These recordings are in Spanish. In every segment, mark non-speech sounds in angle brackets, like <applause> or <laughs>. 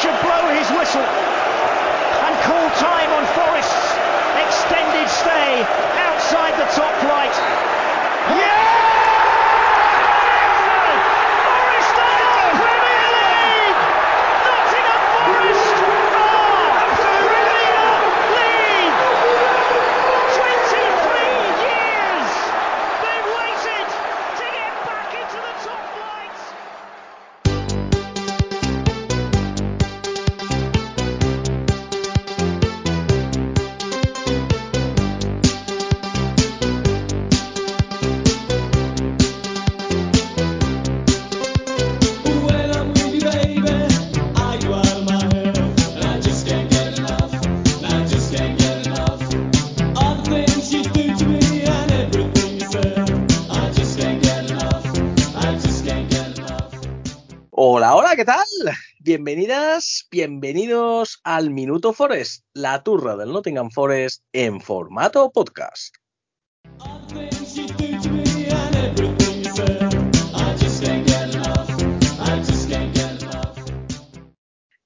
should blow his whistle and call time on Forest's extended stay outside the top flight. Yeah! Bienvenidas, bienvenidos al Minuto Forest, la turra del Nottingham Forest en formato podcast.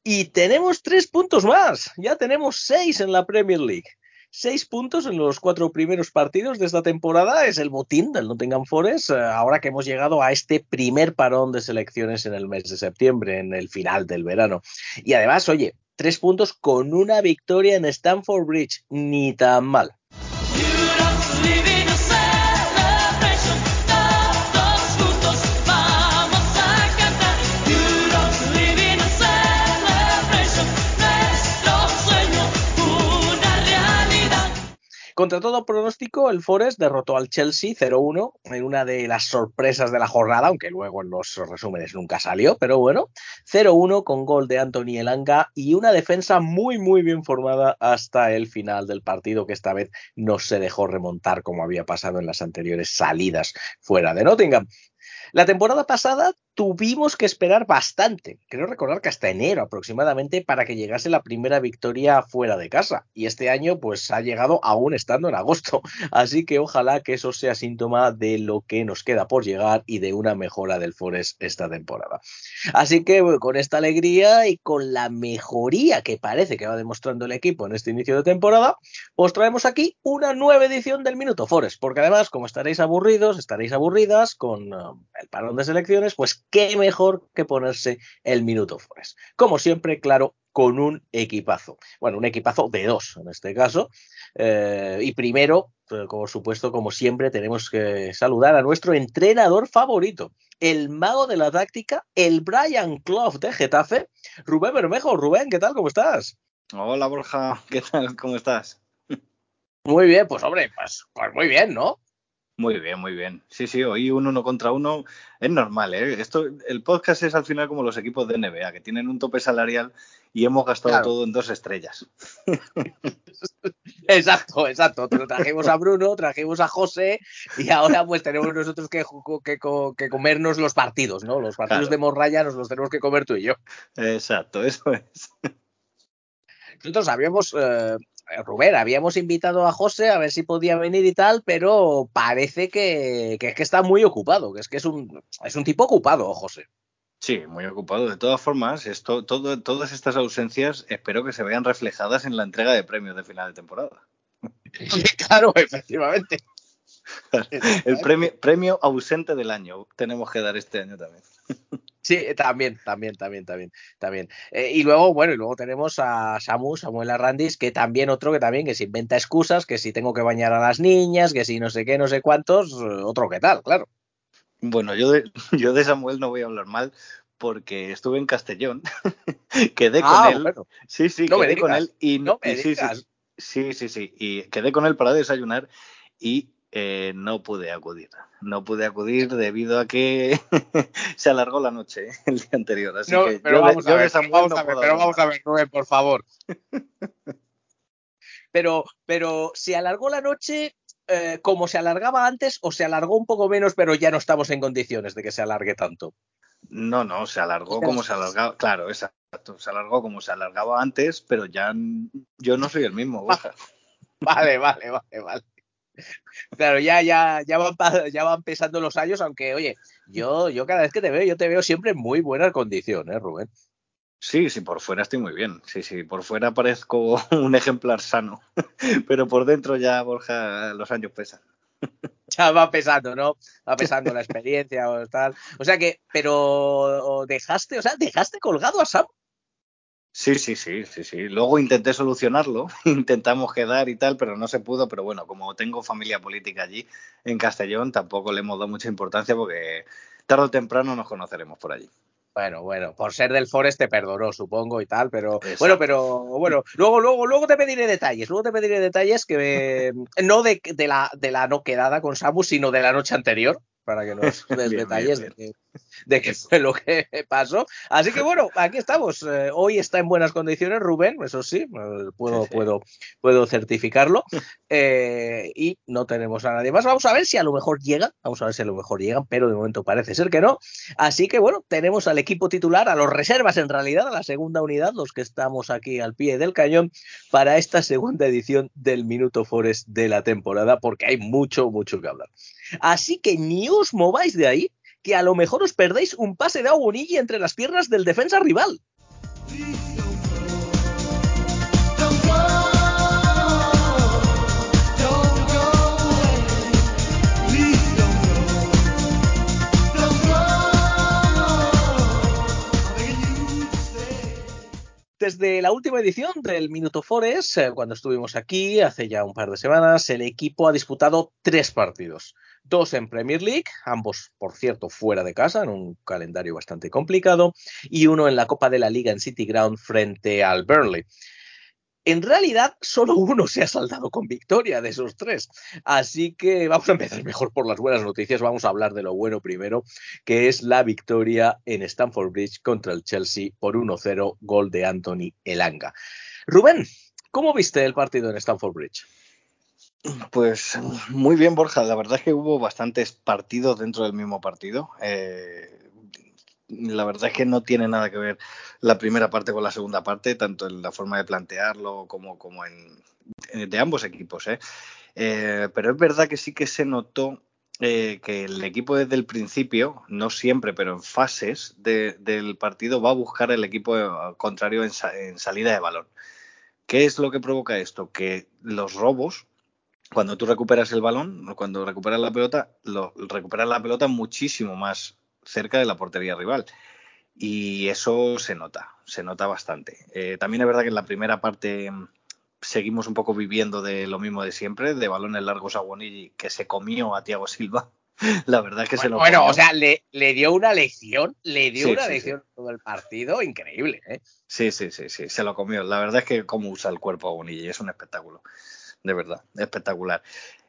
Y tenemos tres puntos más, ya tenemos seis en la Premier League. Seis puntos en los cuatro primeros partidos de esta temporada es el botín del Nottingham Forest, eh, ahora que hemos llegado a este primer parón de selecciones en el mes de septiembre, en el final del verano. Y además, oye, tres puntos con una victoria en Stamford Bridge, ni tan mal. Contra todo pronóstico, el Forest derrotó al Chelsea 0-1 en una de las sorpresas de la jornada, aunque luego en los resúmenes nunca salió, pero bueno, 0-1 con gol de Anthony Elanga y una defensa muy muy bien formada hasta el final del partido que esta vez no se dejó remontar como había pasado en las anteriores salidas fuera de Nottingham. La temporada pasada tuvimos que esperar bastante, creo recordar que hasta enero aproximadamente, para que llegase la primera victoria fuera de casa. Y este año pues ha llegado aún estando en agosto. <laughs> Así que ojalá que eso sea síntoma de lo que nos queda por llegar y de una mejora del Forest esta temporada. Así que bueno, con esta alegría y con la mejoría que parece que va demostrando el equipo en este inicio de temporada, os traemos aquí una nueva edición del Minuto Forest, porque además, como estaréis aburridos, estaréis aburridas con uh, el parón de selecciones, pues qué mejor que ponerse el Minuto Forest. Como siempre, claro, con un equipazo. Bueno, un equipazo de dos en este caso. Eh, y primero, eh, por supuesto, como siempre, tenemos que saludar a nuestro entrenador favorito, el mago de la táctica, el Brian Clough de Getafe, Rubén Bermejo. Rubén, ¿qué tal? ¿Cómo estás? Hola Borja, ¿qué tal? ¿Cómo estás? Muy bien, pues hombre, pues, pues muy bien, ¿no? Muy bien, muy bien. Sí, sí, hoy un uno contra uno es normal, ¿eh? Esto, el podcast es al final como los equipos de NBA, que tienen un tope salarial y hemos gastado Claro. todo en dos estrellas. <laughs> Exacto, exacto. Trajimos a Bruno, trajimos a José y ahora pues tenemos nosotros que, que, que comernos los partidos, ¿no? Los partidos Claro. de Morraya nos los tenemos que comer tú y yo. Exacto, eso es. Nosotros habíamos, eh, Rubén, habíamos invitado a José a ver si podía venir y tal, pero parece que, que es que está muy ocupado, que es que es un, es un tipo ocupado, José. Sí, muy ocupado. De todas formas, esto, todo, todas estas ausencias espero que se vean reflejadas en la entrega de premios de final de temporada. <laughs> claro, efectivamente. <laughs> El premio, premio ausente del año tenemos que dar este año también. <laughs> Sí, también, también, también, también, también. Eh, y luego, bueno, y luego tenemos a Samu, Samuel Arrandis, que también otro que también, que se inventa excusas, que si tengo que bañar a las niñas, que si no sé qué, no sé cuántos, eh, otro que tal, claro. Bueno, yo de, <laughs> yo de Samuel no voy a hablar mal porque estuve en Castellón, quedé con Ah, él. bueno. Sí, sí, No quedé con él y, no me y sí, sí, sí, sí, y quedé con él para desayunar y eh, no pude acudir. No pude acudir debido a que <laughs> se alargó la noche el día anterior. Así No, que pero yo, de- vamos a yo ver, de Samuel vamos no a ver, puedo pero vamos a ver, Rubén, por favor. <laughs> Pero, pero se alargó la noche eh, como se alargaba antes o se alargó un poco menos, pero ya no estamos en condiciones de que se alargue tanto. No, no, se alargó como se alargaba. Claro, exacto. Se alargó como se alargaba antes, pero ya yo no soy el mismo, <laughs> Borja. Vale, vale, vale, vale. Claro, ya, ya, ya van, ya van pesando los años, aunque, oye, yo, yo cada vez que te veo, yo te veo siempre en muy buena condición, ¿eh, Rubén? Sí, sí, por fuera estoy muy bien. Sí, sí, por fuera parezco <laughs> un ejemplar sano, <laughs> pero por dentro ya, Borja, los años pesan. <laughs> Ya va pesando, ¿no? Va pesando la experiencia o tal. O sea que, pero dejaste, o sea, dejaste colgado a Sam. Sí, sí, sí, sí, sí. Luego intenté solucionarlo, <laughs> intentamos quedar y tal, pero no se pudo. Pero bueno, como tengo familia política allí en Castellón, tampoco le hemos dado mucha importancia porque tarde o temprano nos conoceremos por allí. Bueno, bueno, por ser del Forest te perdonó, supongo, y tal, pero Exacto. bueno, pero bueno, luego, luego, luego te pediré detalles, luego te pediré detalles que eh, no de, de la de la no quedada con Samu, sino de la noche anterior, para que nos <laughs> des Bien, detalles bien, de, que, <laughs> de qué fue lo que pasó. Así que bueno, aquí estamos. Eh, hoy está en buenas condiciones Rubén, eso sí, eh, puedo, puedo, puedo certificarlo. <laughs> Eh, y no tenemos a nadie más. Vamos a ver si a lo mejor llegan, vamos a ver si a lo mejor llegan, pero de momento parece ser que no. Así que bueno, tenemos al equipo titular, a los reservas en realidad, a la segunda unidad, los que estamos aquí al pie del cañón, para esta segunda edición del Minuto Forest de la temporada, porque hay mucho, mucho que hablar. Así que ni os mováis de ahí, que a lo mejor os perdéis un pase de Aguonigi entre las piernas del defensa rival. Desde la última edición del Minuto Forest, eh, cuando estuvimos aquí hace ya un par de semanas, el equipo ha disputado tres partidos. Dos en Premier League, ambos, por cierto, fuera de casa, en un calendario bastante complicado, y uno en la Copa de la Liga en City Ground frente al Burnley. En realidad, solo uno se ha saldado con victoria de esos tres. Así que vamos a empezar mejor por las buenas noticias. Vamos a hablar de lo bueno primero, que es la victoria en Stamford Bridge contra el Chelsea por 1-0, gol de Anthony Elanga. Rubén, ¿cómo viste el partido en Stamford Bridge? Pues muy bien, Borja. La verdad es que hubo bastantes partidos dentro del mismo partido. Eh, la verdad es que no tiene nada que ver la primera parte con la segunda parte, tanto en la forma de plantearlo como, en, en- de ambos equipos. ¿eh? Eh, pero es verdad que sí que se notó eh, que el equipo desde el principio, no siempre, pero en fases de- del partido, va a buscar el equipo eh, contrario en salida de balón. ¿Qué es lo que provoca esto? Que los robos cuando tú recuperas el balón, cuando recuperas la pelota, lo, recuperas la pelota muchísimo más cerca de la portería rival. Y eso se nota, se nota bastante. Eh, también es verdad que en la primera parte mm, seguimos un poco viviendo de lo mismo de siempre, de balones largos a Bonilli, que se comió a Thiago Silva. <laughs> La verdad es que se lo bueno, comió. o sea, le, le dio una lección, le dio Sí, una sí, lección todo el partido, increíble, ¿eh? Sí, sí, sí, sí, se lo comió. La verdad es que cómo usa el cuerpo a Bonilla, es un espectáculo. De verdad, espectacular.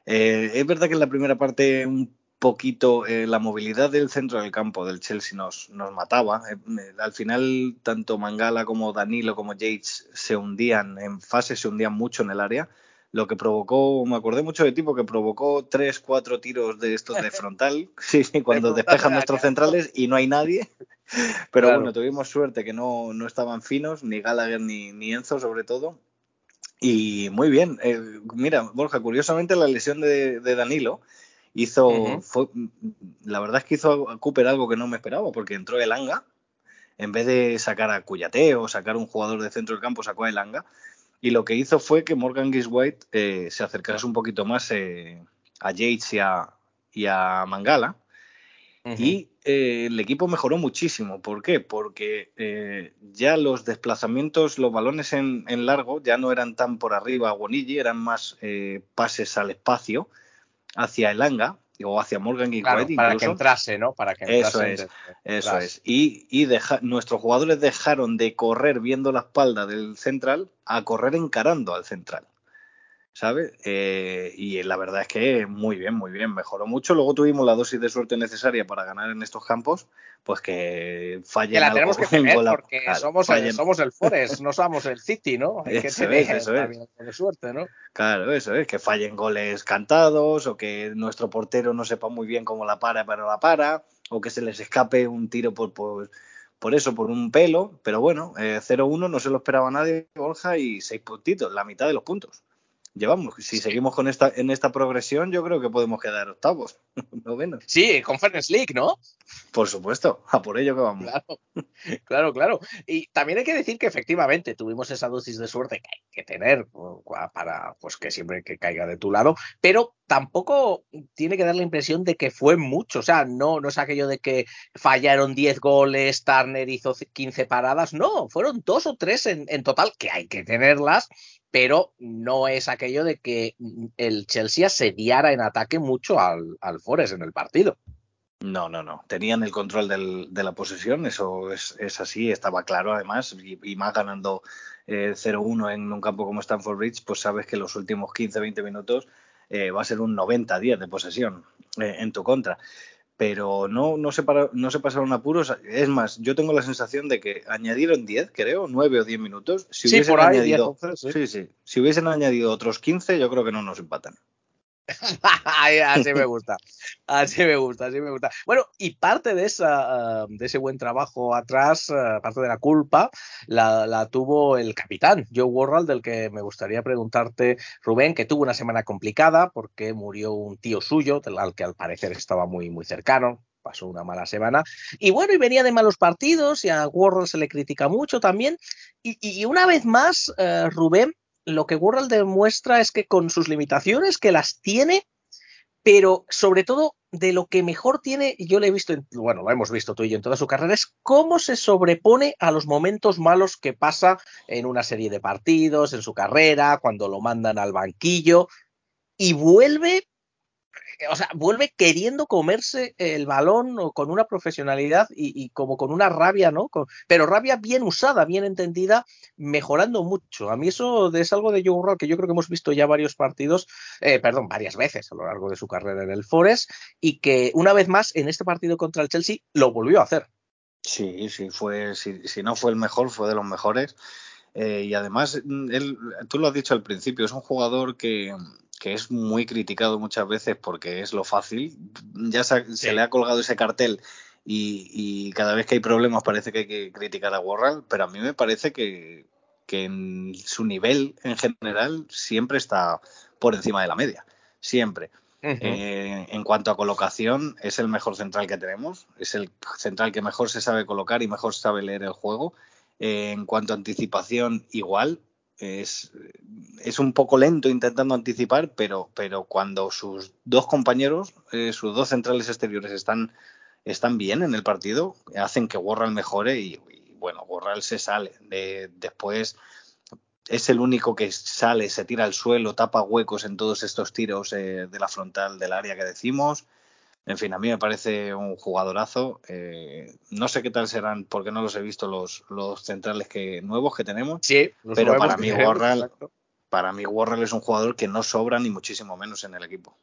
Eh, es verdad que en la primera parte un poquito eh, la movilidad del centro del campo del Chelsea nos, nos mataba. Eh, al final, tanto Mangala como Danilo como Yates se hundían en fase, se hundían mucho en el área. Lo que provocó, me acordé mucho de tipo que provocó tres, cuatro tiros de estos de frontal. <laughs> Sí, sí, cuando despejan de nuestros centrales y no hay nadie. Pero Claro. bueno, tuvimos suerte que no, no estaban finos, ni Gallagher ni, ni Enzo sobre todo. Y muy bien. Eh, mira, Borja, curiosamente la lesión de, de Danilo hizo, fue, la verdad es que hizo a Cooper algo que no me esperaba, porque entró el Anga, en vez de sacar a Cuyate o sacar un jugador de centro del campo, sacó a Elanga. Y lo que hizo fue que Morgan Giswhite eh, se acercase un poquito más eh, a Yates y a, y a Mangala. Y eh, el equipo mejoró muchísimo. ¿Por qué? Porque eh, ya los desplazamientos, los balones en, en largo ya no eran tan por arriba a Bonilli, eran más eh, pases al espacio hacia el Anga o hacia Morgan Giswhite Claro, para que entrase, ¿no? Para que Eso entrase. es, desde Eso es. Y, y deja- nuestros jugadores dejaron de correr viendo la espalda del central a correr encarando al central. ¿Sabes? Eh, y la verdad es que muy bien, muy bien, mejoró mucho. Luego tuvimos la dosis de suerte necesaria para ganar en estos campos, pues que fallen Que la algo tenemos que <laughs> en tener porque claro, somos, el, somos el Forest, <laughs> no somos el City, ¿no? Hay que Eso tener es, eso es. también de suerte, ¿no? Claro, eso es, que fallen goles cantados o que nuestro portero no sepa muy bien cómo la para, pero la para, o que se les escape un tiro por, por, por eso, por un pelo. Pero bueno, eh, 0-1 no se lo esperaba nadie, Borja, y seis puntitos, la mitad de los puntos. Llevamos, si seguimos con esta, en esta progresión, yo creo que podemos quedar octavos, <laughs> novenos. Sí, Conference League, ¿no? Por supuesto, a por ello que vamos. Claro. <laughs> Claro, claro. Y también hay que decir que efectivamente tuvimos esa dosis de suerte que hay que tener para pues que siempre que caiga de tu lado, pero tampoco tiene que dar la impresión de que fue mucho. O sea, no, no es aquello de que fallaron 10 goles, Turner hizo 15 paradas. No, fueron dos o tres en, en total, que hay que tenerlas, pero no es aquello de que el Chelsea asediara en ataque mucho al, al Forest en el partido. No, no, no. Tenían el control del, de la posesión, eso es, es, así, estaba claro además, y, y más ganando eh, 0-1 en un campo como Stanford Bridge, pues sabes que los últimos 15-20 minutos eh, va a ser un 90-10 de posesión eh, en tu contra. Pero no, no, se para, no se pasaron apuros. Es más, yo tengo la sensación de que añadieron 10, creo, 9 o 10 minutos. Si Sí, hubiesen, por ahí, añadido, 10, 11, sí, sí. si hubiesen añadido otros 15, yo creo que no nos empatan. <laughs> así me gusta, así me gusta, así me gusta. Bueno, y parte de, esa, uh, de ese buen trabajo atrás, uh, parte de la culpa, la, la, tuvo el capitán, Joe Worrell, del que me gustaría preguntarte, Rubén, que tuvo una semana complicada porque murió un tío suyo, al que al parecer estaba muy, muy cercano, pasó una mala semana. Y bueno, y venía de malos partidos y a Worrell se le critica mucho también. Y, y una vez más, uh, Rubén, lo que Worrell demuestra es que con sus limitaciones, que las tiene, pero sobre todo de lo que mejor tiene, yo le he visto, en, bueno, lo hemos visto tú y yo en toda su carrera, es cómo se sobrepone a los momentos malos que pasa en una serie de partidos, en su carrera, cuando lo mandan al banquillo, y vuelve o sea, vuelve queriendo comerse el balón o con una profesionalidad y, como con una rabia, ¿no? Pero rabia bien usada, bien entendida, mejorando mucho. A mí eso es algo de Joe Rock que yo creo que hemos visto ya varios partidos, eh, perdón, varias veces a lo largo de su carrera en el Forest y que una vez más en este partido contra el Chelsea lo volvió a hacer. Sí, sí, fue, si, si no fue el mejor, fue de los mejores. Eh, y además, él, tú lo has dicho al principio, es un jugador que, que es muy criticado muchas veces porque es lo fácil. Ya se, sí. se le ha colgado ese cartel y, y, cada vez que hay problemas parece que hay que criticar a Worrell, pero a mí me parece que, que en su nivel en general siempre está por encima de la media. Siempre. Uh -huh. eh, en cuanto a colocación, es el mejor central que tenemos. Es el central que mejor se sabe colocar y mejor sabe leer el juego. Eh, en cuanto a anticipación, igual es, es, un poco lento intentando anticipar, pero, pero cuando sus dos compañeros, eh, sus dos centrales exteriores están, están bien en el partido, hacen que Worrell mejore y, y bueno, Worrell se sale. De, después es el único que sale, se tira al suelo, tapa huecos en todos estos tiros eh, de la frontal del área que decimos. En fin, a mí me parece un jugadorazo. Eh, no sé qué tal serán, porque no los he visto los, los centrales que nuevos que tenemos. Sí, pero para mí, Warrell, para mí Warrell es un jugador que no sobra ni muchísimo menos en el equipo.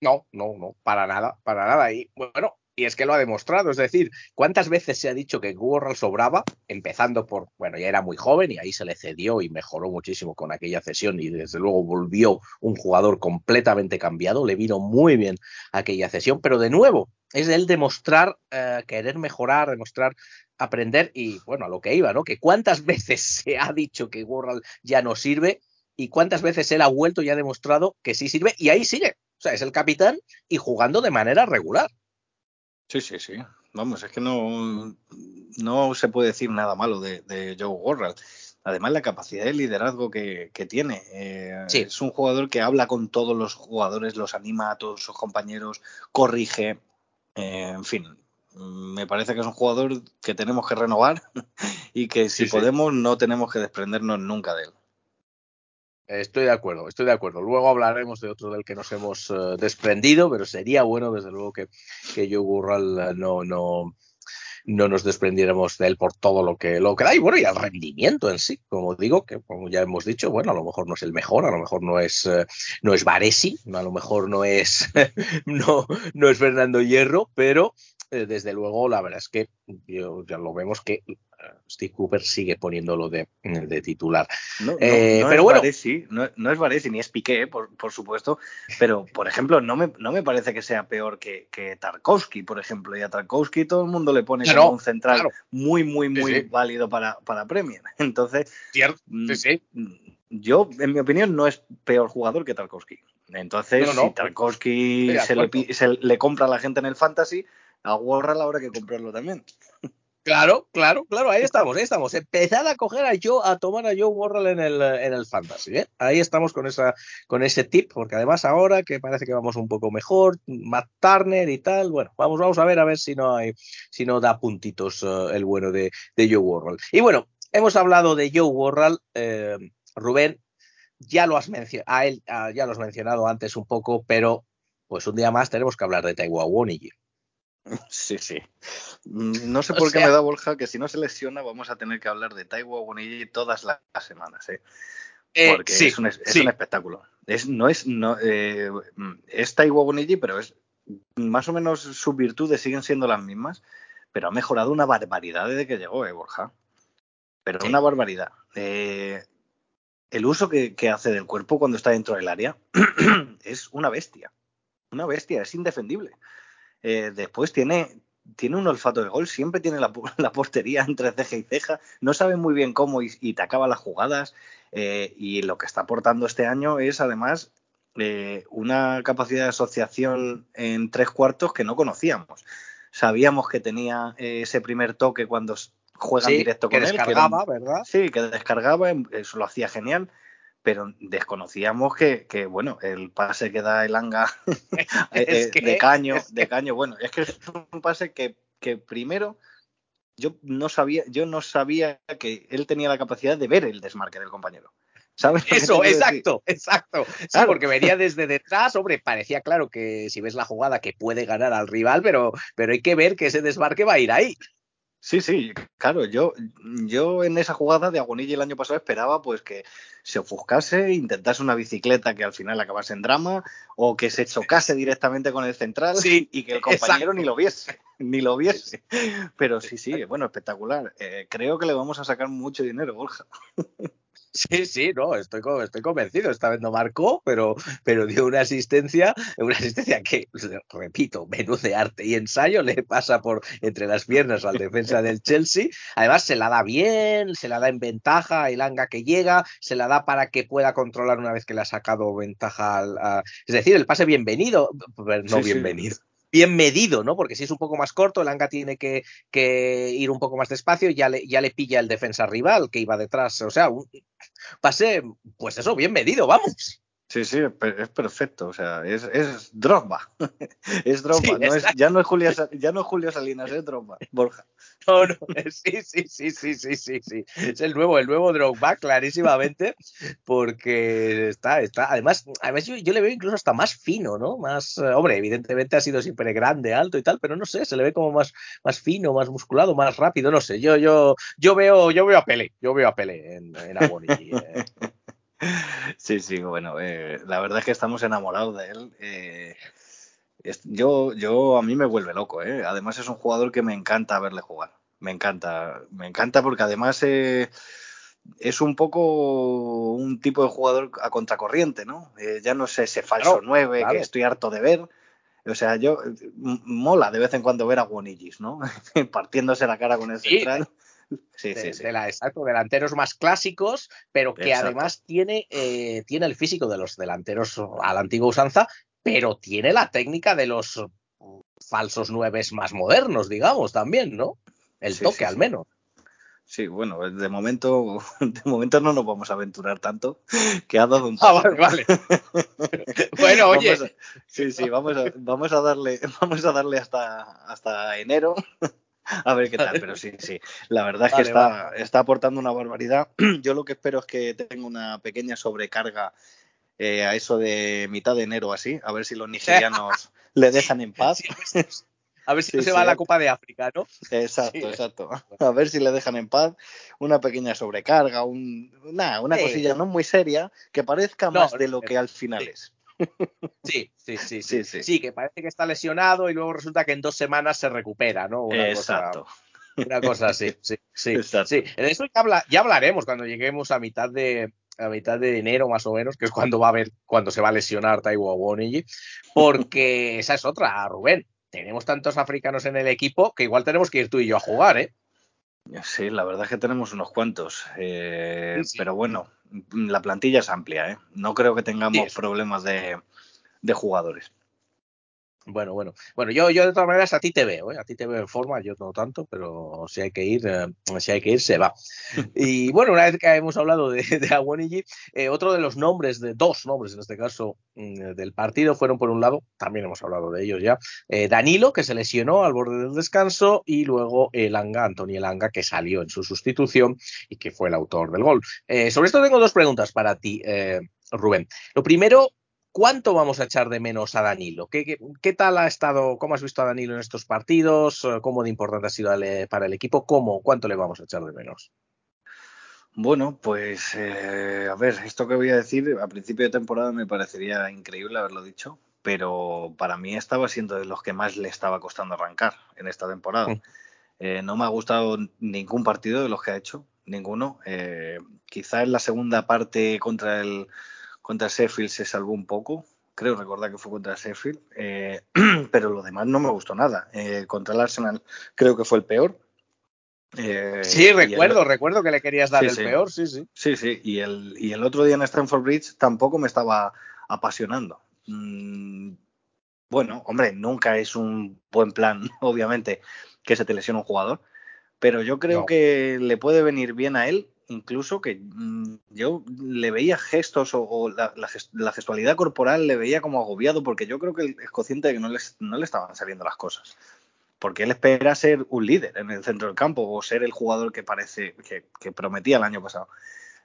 No, no, no, para nada, para nada. Y bueno, y es que lo ha demostrado. Es decir, ¿cuántas veces se ha dicho que Warrell sobraba? Empezando por, bueno, ya era muy joven y ahí se le cedió y mejoró muchísimo con aquella cesión y desde luego volvió un jugador completamente cambiado. Le vino muy bien aquella cesión, pero de nuevo, es el demostrar, uh, querer mejorar, demostrar aprender y bueno, a lo que iba, ¿no? Que cuántas <laughs> veces se ha dicho que Warrell ya no sirve y cuántas veces él ha vuelto y ha demostrado que sí sirve y ahí sigue. O sea, es el capitán y jugando de manera regular. Sí, sí, sí. Vamos, es que no, no se puede decir nada malo de, de Joe Worrell. Además, la capacidad de liderazgo que, que tiene. Eh, sí. Es un jugador que habla con todos los jugadores, los anima a todos sus compañeros, corrige. Eh, en fin, me parece que es un jugador que tenemos que renovar <laughs> y que si sí, podemos sí. no tenemos que desprendernos nunca de él. Estoy de acuerdo, estoy de acuerdo. Luego hablaremos de otro del que nos hemos uh, desprendido, pero sería bueno, desde luego, que, que Joe Burral no, no, no nos desprendiéramos de él por todo lo que, lo que da y bueno, y al rendimiento en sí, como digo, que como ya hemos dicho, bueno, a lo mejor no es el mejor, a lo mejor no es, uh, no es Varesi, a lo mejor no es, <laughs> no, no es Fernando Hierro, pero eh, desde luego la verdad es que yo, ya lo vemos que Steve Cooper sigue poniéndolo de, de titular. No, no, eh, no pero es bueno, Varesi, no, es Varesi ni es Piqué, por, por, supuesto, pero por ejemplo, no me, no me parece que sea peor que, que, Tarkovsky, por ejemplo, y a Tarkovsky todo el mundo le pone como un central claro. muy, muy, muy sí, sí. válido para, para Premier. <laughs> Entonces, Cierto, sí, yo, en mi opinión, no es peor jugador que Tarkovsky. Entonces, si Tarkovsky se le, se le compra a la gente en el fantasy, a Warra a la hora que comprarlo también. Claro, claro, claro, ahí estamos, ahí estamos. Empezad a coger a Joe, a tomar a Joe Worrell en el, en el fantasy, ¿eh? Ahí estamos con esa, con ese tip, porque además ahora que parece que vamos un poco mejor, Matt Turner y tal, bueno, vamos, vamos a ver a ver si no hay, si no da puntitos uh, el bueno de, de, Joe Worrell. Y bueno, hemos hablado de Joe Worrell, eh, Rubén, ya lo has mencionado, a él, a, ya lo has mencionado antes un poco, pero pues un día más tenemos que hablar de Taiwan Wonigi. <laughs> Sí, sí. Mm, no sé o por sea, qué me da Borja que si no se lesiona vamos a tener que hablar de Taiwo Bonilli todas las semanas, ¿eh? Porque eh, sí, es, un, es sí. un, espectáculo. Es, no es, no, eh, es Bonilli, pero es más o menos sus virtudes siguen siendo las mismas, pero ha mejorado una barbaridad desde que llegó, ¿eh, Borja? Pero sí. una barbaridad. Eh, el uso que, que hace del cuerpo cuando está dentro del área <clears throat> es una bestia. Una bestia, es indefendible. Eh, después tiene, tiene un olfato de gol, siempre tiene la, <laughs> la, portería entre ceja y ceja, no sabe muy bien cómo y, y te acaba las jugadas. Eh, y lo que está aportando este año es además eh, una capacidad de asociación en tres cuartos que no conocíamos. Sabíamos que tenía eh, ese primer toque cuando juegan sí, directo que con descargaba, él. Que ¿verdad? Sí, que descargaba, eso lo hacía genial pero desconocíamos que, que, bueno, el pase que da el Anga <laughs> es <laughs> que, de caño, es que... de caño, bueno, es que es un pase que, que, primero yo no sabía, yo no sabía que él tenía la capacidad de ver el desmarque del compañero. ¿Sabes? Eso, exacto, exacto. Sí, claro. porque venía desde detrás, hombre, parecía claro que si ves la jugada que puede ganar al rival, pero, pero hay que ver que ese desmarque va a ir ahí. Sí, sí, claro, yo, yo en esa jugada de Agonilla el año pasado esperaba pues que se ofuscase, intentase una bicicleta que al final acabase en drama, o que se chocase directamente con el central sí, <laughs> y que el compañero exacto. ni lo viese, ni lo viese. Pero sí, sí, bueno, espectacular. Eh, creo que le vamos a sacar mucho dinero, Borja. Sí, sí, no, estoy, estoy convencido. Esta vez no marcó, pero, pero dio una asistencia, una asistencia que, repito, menú de arte y ensayo le pasa por entre las piernas al defensa del Chelsea. Además, se la da bien, se la da en ventaja a Ilanga que llega, se la da para que pueda controlar una vez que le ha sacado ventaja al. A, es decir, el pase bienvenido, no sí, bienvenido. Sí bien medido, ¿no? Porque si es un poco más corto, el Anga tiene que, que ir un poco más despacio y ya le, ya le pilla el defensa rival que iba detrás. O sea, un pase, pues eso, bien medido, vamos. Sí, sí, es perfecto. O sea, es, es Drogba. <laughs> es Drogba. Sí, no es, ya, no es Julio, ya no es Julio Salinas, es Drogba. Borja. No, no, sí, sí, sí, sí, sí, sí, sí. Es el nuevo, el nuevo Drogba, clarísimamente, porque está, está, además, además yo, yo le veo incluso hasta más fino, ¿no? Más, eh, hombre, evidentemente ha sido siempre grande, alto y tal, pero no sé, se le ve como más, más fino, más musculado, más rápido, no sé. Yo, yo, yo veo, yo veo a Pele, yo veo a Pele en, en Agoni. Eh. <laughs> Sí, sí, bueno, eh, la verdad es que estamos enamorados de él. Eh, yo, yo, a mí me vuelve loco, ¿eh? Además es un jugador que me encanta verle jugar. Me encanta, me encanta porque además eh, es un poco un tipo de jugador a contracorriente, ¿no? Eh, ya no sé ese falso claro, 9 claro. que estoy harto de ver. O sea, yo mola de vez en cuando ver a Guanillis, ¿no? <laughs> Partiéndose la cara con el sí. central. Sí, de, sí, sí. De la, exacto, delanteros más clásicos, pero que exacto. además tiene, eh, tiene el físico de los delanteros a la antigua usanza, pero tiene la técnica de los falsos nueves más modernos, digamos, también, ¿no? El sí, toque, sí, al menos. Sí, bueno, de momento, <laughs> de momento no nos vamos a aventurar tanto, que ha dado un paso. Ah, vale, vale. <laughs> bueno, oye. A, sí, sí, vamos a, vamos a darle, <laughs> vamos a darle hasta, hasta enero a ver qué tal, pero sí, sí. La verdad es que vale, está, vale. está aportando una barbaridad. <clears throat> Yo lo que espero es que tenga una pequeña sobrecarga eh, a eso de mitad de enero así, a ver si los <laughs> nigerianos le dejan en paz. Sí, a ver si <laughs> sí, no se va a la Copa de África, ¿no? <laughs> Exacto, exacto. A ver si le dejan en paz una pequeña sobrecarga, un, nah, una cosilla no muy seria que parezca más de lo que al final es. Sí, sí, sí, sí, sí, sí, que parece que está lesionado y luego resulta que en dos semanas se recupera, ¿no? Una Exacto. Cosa, una cosa así, sí, sí, Exacto. sí. En eso ya, habla, ya hablaremos cuando lleguemos a mitad de a mitad de enero más o menos, que es cuando va a ver cuando se va a lesionar Taiwo Bonigi, porque <laughs> esa es otra, Rubén. Tenemos tantos africanos en el equipo que igual tenemos que ir tú y yo a jugar, ¿eh? Sí, la verdad es que tenemos unos cuantos, eh, sí. pero bueno, la plantilla es amplia, ¿eh? No creo que tengamos sí, problemas de, de, jugadores. Bueno, bueno. Bueno, yo, yo de todas maneras a ti te veo, ¿eh? a ti te veo en forma, yo no tanto, pero si hay que ir, eh, si hay que ir, se va. <laughs> Y bueno, una vez que hemos hablado de, de eh, otro de los nombres, de dos nombres en este caso, mm, del partido fueron por un lado, también hemos hablado de ellos ya, eh, Danilo, que se lesionó al borde del descanso, y luego Elanga, Antonio Elanga, que salió en su sustitución y que fue el autor del gol. Sobre esto tengo dos preguntas para ti, Rubén. Lo primero, ¿Cuánto vamos a echar de menos a Danilo? ¿Qué, qué, qué tal ha estado? ¿Cómo has visto a Danilo en estos partidos? ¿Cómo de importante ha sido para el equipo? ¿Cómo? ¿Cuánto le vamos a echar de menos? Bueno, pues eh, a ver, esto que voy a decir a principio de temporada me parecería increíble haberlo dicho, pero para mí estaba siendo de los que más le estaba costando arrancar en esta temporada. Mm. Eh, no me ha gustado ningún partido de los que ha hecho, ninguno. Eh, quizá en la segunda parte contra el contra Sheffield se salvó un poco, creo recordar que fue contra Sheffield, eh, <clears throat> pero lo demás no me gustó nada. Eh, contra el Arsenal creo que fue el peor. Eh, sí, recuerdo, el... recuerdo que le querías dar sí, el sí. peor, sí, sí. Sí, sí, y el, y el otro día en Stamford Bridge tampoco me estaba apasionando. Mm, bueno, hombre, nunca es un buen plan, <laughs> obviamente, que se te lesione un jugador, pero yo creo no. que le puede venir bien a él incluso que mmm, yo le veía gestos o, o la, la, la, gestualidad corporal le veía como agobiado porque yo creo que es consciente de que no, les, no le estaban saliendo las cosas. Porque él espera ser un líder en el centro del campo o ser el jugador que parece que, que prometía el año pasado.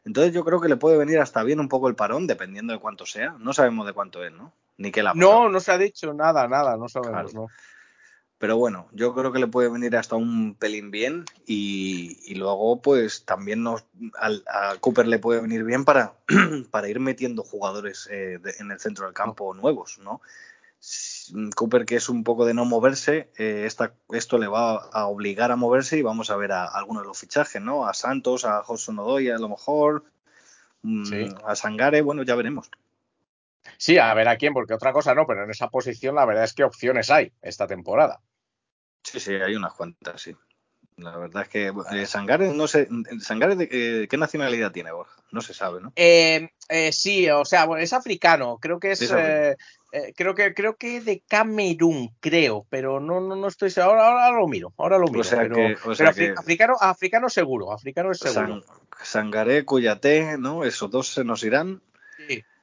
Entonces yo creo que le puede venir hasta bien un poco el parón, dependiendo de cuánto sea. No sabemos de cuánto es, ¿no? Ni qué la No, no se ha dicho nada, nada, no sabemos, claro. ¿no? Pero bueno, yo creo que le puede venir hasta un pelín bien y, y luego pues también nos, al, a Cooper le puede venir bien para, <clears throat> para ir metiendo jugadores eh, de, en el centro del campo nuevos, ¿no? Cooper que es un poco de no moverse, eh, esta, esto le va a obligar a moverse y vamos a ver a, a algunos de los fichajes, ¿no? A Santos, a José Odoy a lo mejor, sí. a Sangare, bueno, ya veremos. Sí, a ver a quién, porque otra cosa no, pero en esa posición la verdad es que opciones hay esta temporada. Sí, sí, hay unas cuantas, sí. La verdad es que eh, Sangare, no sé, Sangare de eh, qué nacionalidad tiene, Borja? No se sabe, ¿no? Eh, eh, sí, o sea, bueno, es africano, creo que es, es eh, creo que creo que de Camerún, creo, pero no no, no estoy seguro, ahora, ahora, lo miro, ahora lo miro, o sea pero, que, o sea pero que... africano, africano seguro, africano es seguro. San, Sangaré, Cuyate, ¿no? Esos dos se nos irán.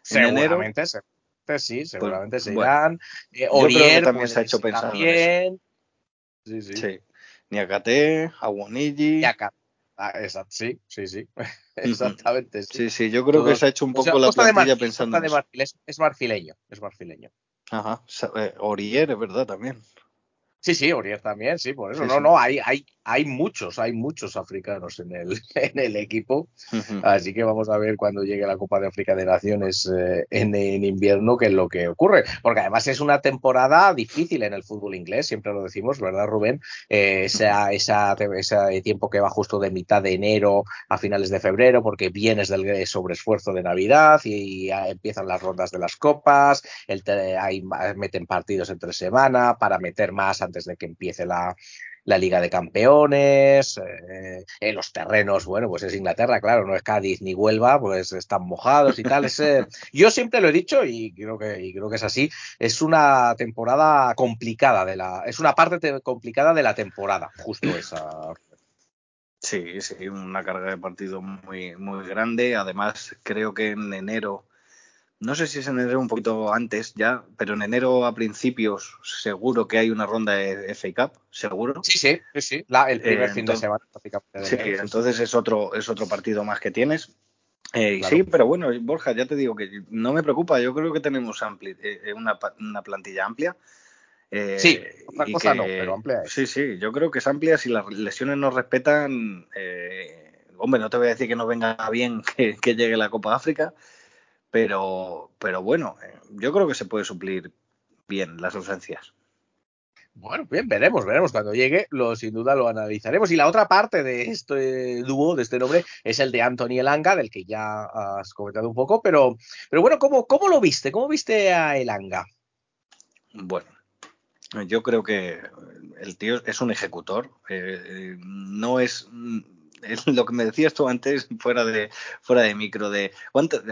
Seguramente, se, sí, seguramente pues, se irán. Bueno, Orier, también se ha hecho pensar también. Sí, sí. sí. Niakate, Awoniji. Niakate. Ah, exacto, sí, sí, sí. <laughs> Exactamente. Sí. sí, sí, yo creo Todo, que se ha hecho un poco o sea, la plantilla Marfil, pensando. De Marfil, es, es, marfileño, es marfileño. Ajá, eh, Orier, es verdad, también. Sí, sí, Orier también, sí, por eso. Sí, no, sí. no, hay, hay, hay muchos, hay muchos africanos en el, <laughs> en el equipo. Uh -huh. Así que vamos a ver cuando llegue la Copa de África de Naciones eh, en, en, invierno qué es lo que ocurre. Porque además es una temporada difícil en el fútbol inglés, siempre lo decimos, ¿verdad, Rubén? Eh, esa, esa, ese tiempo que va justo de mitad de enero a finales de febrero, porque vienes del sobreesfuerzo de Navidad y, y empiezan las rondas de las copas, el, hay, meten partidos entre semana para meter más antes de que empiece la, la Liga de Campeones, eh, en los terrenos, bueno, pues es Inglaterra, claro, no es Cádiz ni Huelva, pues están mojados y tal. Es, eh, <laughs> yo siempre lo he dicho y creo, que, y creo que es así, es una temporada complicada de la, es una parte complicada de la temporada, justo <clears throat> esa. Sí, sí, una carga de partido muy, muy grande. Además, creo que en enero no sé si es en enero un poquito antes ya, pero en enero a principios seguro que hay una ronda de FA Cup, seguro. Sí, sí, sí, sí. La, el primer eh, fin entonces, de semana. De sí, enero, entonces sí. es otro, es otro partido más que tienes. Eh, claro. Sí, pero bueno, Borja, ya te digo que no me preocupa, yo creo que tenemos ampli, eh, una, una, plantilla amplia. Sí, otra cosa que, no, pero amplia es. Sí, sí, yo creo que es amplia, si las lesiones nos respetan, hombre, no te voy a decir que nos venga bien <laughs> que, que llegue la Copa África, pero, pero bueno, eh, yo creo que se puede suplir bien las ausencias. Bueno, bien, veremos, veremos. Cuando llegue, lo, sin duda lo analizaremos. Y la otra parte de este dúo, de este nombre, es el de Anthony Elanga, del que ya has comentado un poco. Pero, pero bueno, ¿cómo, ¿cómo lo viste? ¿Cómo viste a Elanga? Bueno, yo creo que el tío es un ejecutor. Eh, no es es <laughs> lo que me decías tú antes fuera de fuera de micro de ¿cuántas,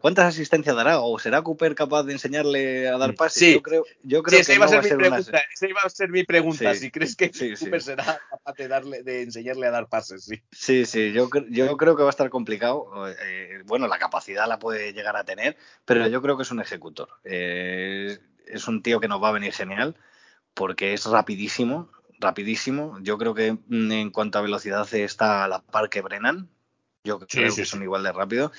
cuántas asistencias dará o será Cooper capaz de enseñarle a dar pases Sí. yo creo yo Sí, esa que iba, no a ser mi una pregunta, esa iba a ser mi pregunta. Sí. Si crees que. Cooper será capaz de, darle, de enseñarle a dar pases, sí. Sí, sí, yo, yo creo que va a estar complicado. Eh, bueno, la capacidad la puede llegar a tener, pero yo creo que es un ejecutor. Eh, es un tío que nos va a venir genial porque es rapidísimo, rapidísimo. Yo creo que mm, en cuanto a velocidad está a la par que Brennan. Yo Sí, creo sí, que sí. son igual de rápido.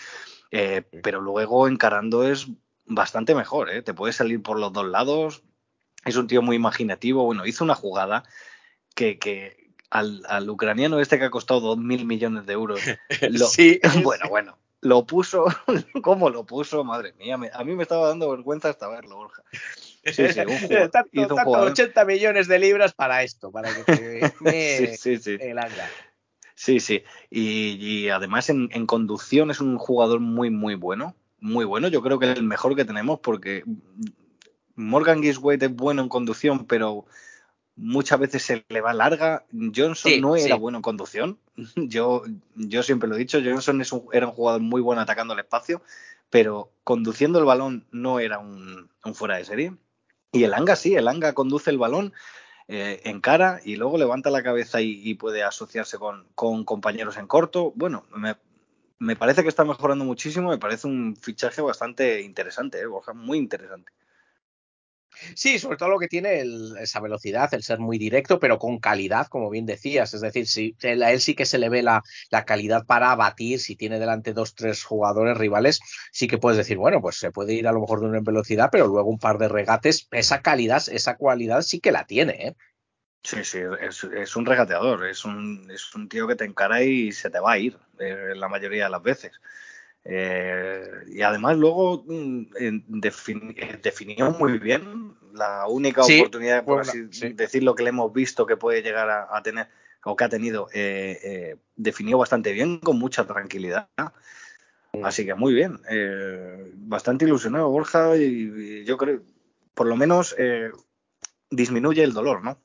Eh, pero luego encarando es bastante mejor, ¿eh? Te puede salir por los dos lados. Es un tío muy imaginativo. Bueno, hizo una jugada que, que al, al ucraniano este que ha costado dos mil millones de euros. <laughs> lo- Sí, <laughs> bueno, bueno. Lo puso, <laughs> ¿cómo lo puso? Madre mía, me- a mí me estaba dando vergüenza hasta verlo, Borja. Sí, sí, un jugador- tanto, hizo un tanto jugador- 80 millones de libras para esto, para que te <laughs> me Sí, sí, sí. el anga. Sí, sí. Y, y además en, en conducción es un jugador muy, muy bueno. Muy bueno. Yo creo que es el mejor que tenemos porque Morgan Giswaite es bueno en conducción, pero muchas veces se le va larga. Johnson Sí, no era sí. bueno en conducción. <laughs> Yo, yo siempre lo he dicho, Johnson es un- era un jugador muy bueno atacando el espacio, pero conduciendo el balón no era un, un fuera de serie. Y el Anga sí, el Anga conduce el balón, eh, encara y luego levanta la cabeza y, puede asociarse con, compañeros en corto. Bueno, me, me parece que está mejorando muchísimo, me parece un fichaje bastante interesante, ¿eh, Borja? Muy interesante. Sí, sobre todo lo que tiene el- esa velocidad, el ser muy directo, pero con calidad, como bien decías. Es decir, sí, él- a él sí que se le ve la, calidad para batir. Si tiene delante dos, tres jugadores rivales, sí que puedes decir, bueno, pues se puede ir a lo mejor de una en velocidad, pero luego un par de regates, esa calidad, esa cualidad sí que la tiene, ¿eh? Sí, sí, es, es un regateador, es un, es un tío que te encara y se te va a ir eh, la mayoría de las veces. Eh, y además luego mm, defin- eh, definió muy bien la única Sí, oportunidad, por así sí. decirlo, que le hemos visto que puede llegar a, a tener o que ha tenido, eh, eh, definió bastante bien, con mucha tranquilidad. Así que muy bien, bastante ilusionado Borja y, y yo creo, por lo menos disminuye el dolor, ¿no?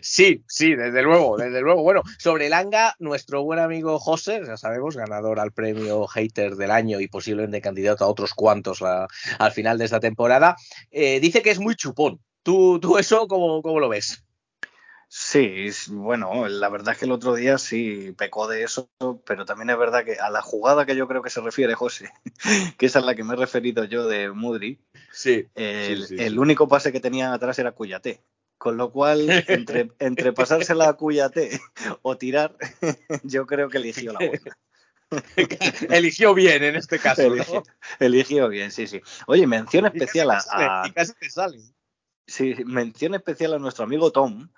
Sí, sí, desde luego, desde luego. Bueno, sobre el Anga, nuestro buen amigo José, ya sabemos, ganador al premio Hater del año y posiblemente candidato a otros cuantos la- al final de esta temporada, eh, dice que es muy chupón. ¿Tú, tú eso cómo, cómo lo ves? Sí, bueno, la verdad es que el otro día sí pecó de eso, pero también es verdad que a la jugada que yo creo que se refiere José, <laughs> que es la que me he referido yo de Mudri, Sí. el, Sí, sí, el único pase que tenía atrás era Cuyate. Con lo cual, entre, <laughs> entre pasársela a Cuyate o tirar, <laughs> yo creo que eligió la buena. <laughs> Eligió bien en este caso. ¿no? Eligió, eligió bien, sí, sí. Oye, mención especial a, a- y casi te sale. Sí, mención especial a nuestro amigo Tom,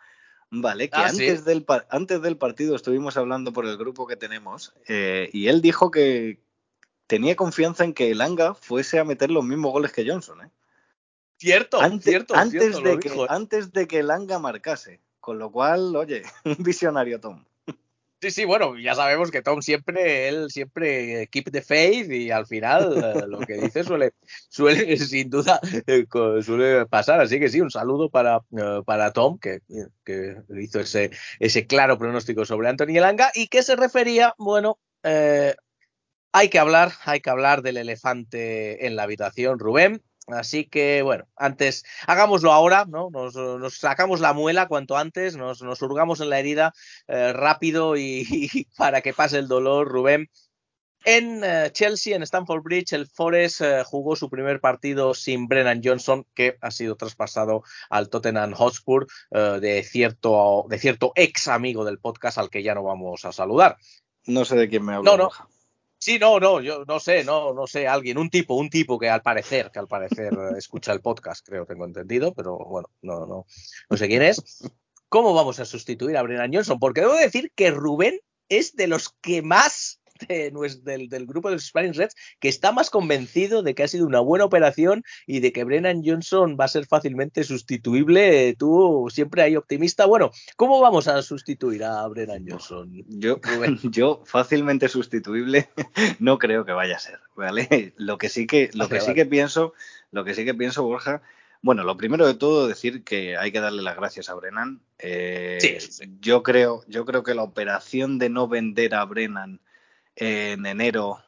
¿vale? Que Ah, ¿sí? antes, del par- antes del partido estuvimos hablando por el grupo que tenemos eh, y él dijo que tenía confianza en que el Anga fuese a meter los mismos goles que Johnson, ¿eh? Cierto, Antes, cierto, antes cierto, de que, dijo, ¿eh? antes de que el Anga marcase. Con lo cual, oye, <laughs> un visionario Tom. Sí, sí, bueno, ya sabemos que Tom siempre, él siempre keep the faith y al final eh, lo que dice suele, suele <laughs> sin duda, eh, suele pasar. Así que sí, un saludo para, eh, para Tom, que, que hizo ese, ese claro pronóstico sobre Anthony Elanga y que se refería, bueno, eh, hay que hablar, hay que hablar del elefante en la habitación, Rubén. Así que, bueno, antes, hagámoslo ahora, ¿no? Nos, nos sacamos la muela cuanto antes, nos, nos hurgamos en la herida eh, rápido y, y <laughs> para que pase el dolor, Rubén. En eh, Chelsea, en Stamford Bridge, el Forest eh, jugó su primer partido sin Brennan Johnson, que ha sido traspasado al Tottenham Hotspur de, cierto, de cierto ex amigo del podcast al que ya no vamos a saludar. No sé de quién me habla. No, no. Sí, no, no, yo no sé, no, no sé, alguien, un tipo, un tipo que al parecer, que al parecer eh, escucha el podcast, creo, tengo entendido, pero bueno, no, no, no sé quién es. ¿Cómo vamos a sustituir a Brennan Johnson? Porque debo decir que Rubén es de los que más de del, del grupo de los Spanish Reds que está más convencido de que ha sido una buena operación y de que Brennan Johnson va a ser fácilmente sustituible. Tú siempre hay optimista. Bueno, ¿cómo vamos a sustituir a Brennan Johnson? <laughs> Yo, fácilmente sustituible <laughs> no creo que vaya a ser, ¿vale? Lo que sí que, lo que sí que pienso, lo que sí que pienso, Borja, Bueno, lo primero de todo decir que hay que darle las gracias a Brennan. Eh, sí. Yo creo, yo creo que la operación de no vender a Brennan en enero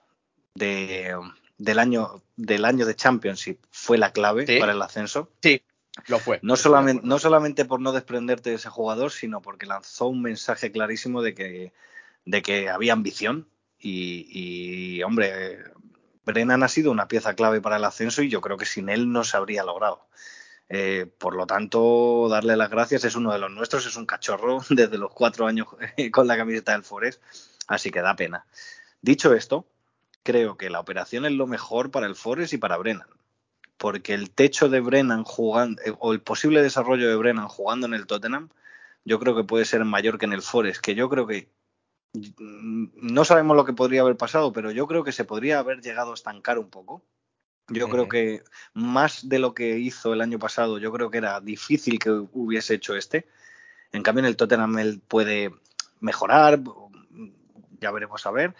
de, del año del año de Championship fue la clave Sí. para el ascenso. Sí, lo fue. No solamente, no solamente por no desprenderte de ese jugador, sino porque lanzó un mensaje clarísimo de que, de que había ambición. Y, y, hombre, Brennan ha sido una pieza clave para el ascenso y yo creo que sin él no se habría logrado. Eh, por lo tanto, darle las gracias es uno de los nuestros, es un cachorro <laughs> desde los cuatro años <laughs> con la camiseta del Forest, así que da pena. Dicho esto, creo que la operación es lo mejor para el Forest y para Brennan porque el techo de Brennan jugando, eh, o el posible desarrollo de Brennan jugando en el Tottenham, yo creo que puede ser mayor que en el Forest, que yo creo que mm, no sabemos lo que podría haber pasado, pero yo creo que se podría haber llegado a estancar un poco. Yo creo que más de lo que hizo el año pasado, yo creo que era difícil que hubiese hecho este. En cambio, en el Tottenham él puede mejorar, ya veremos a ver.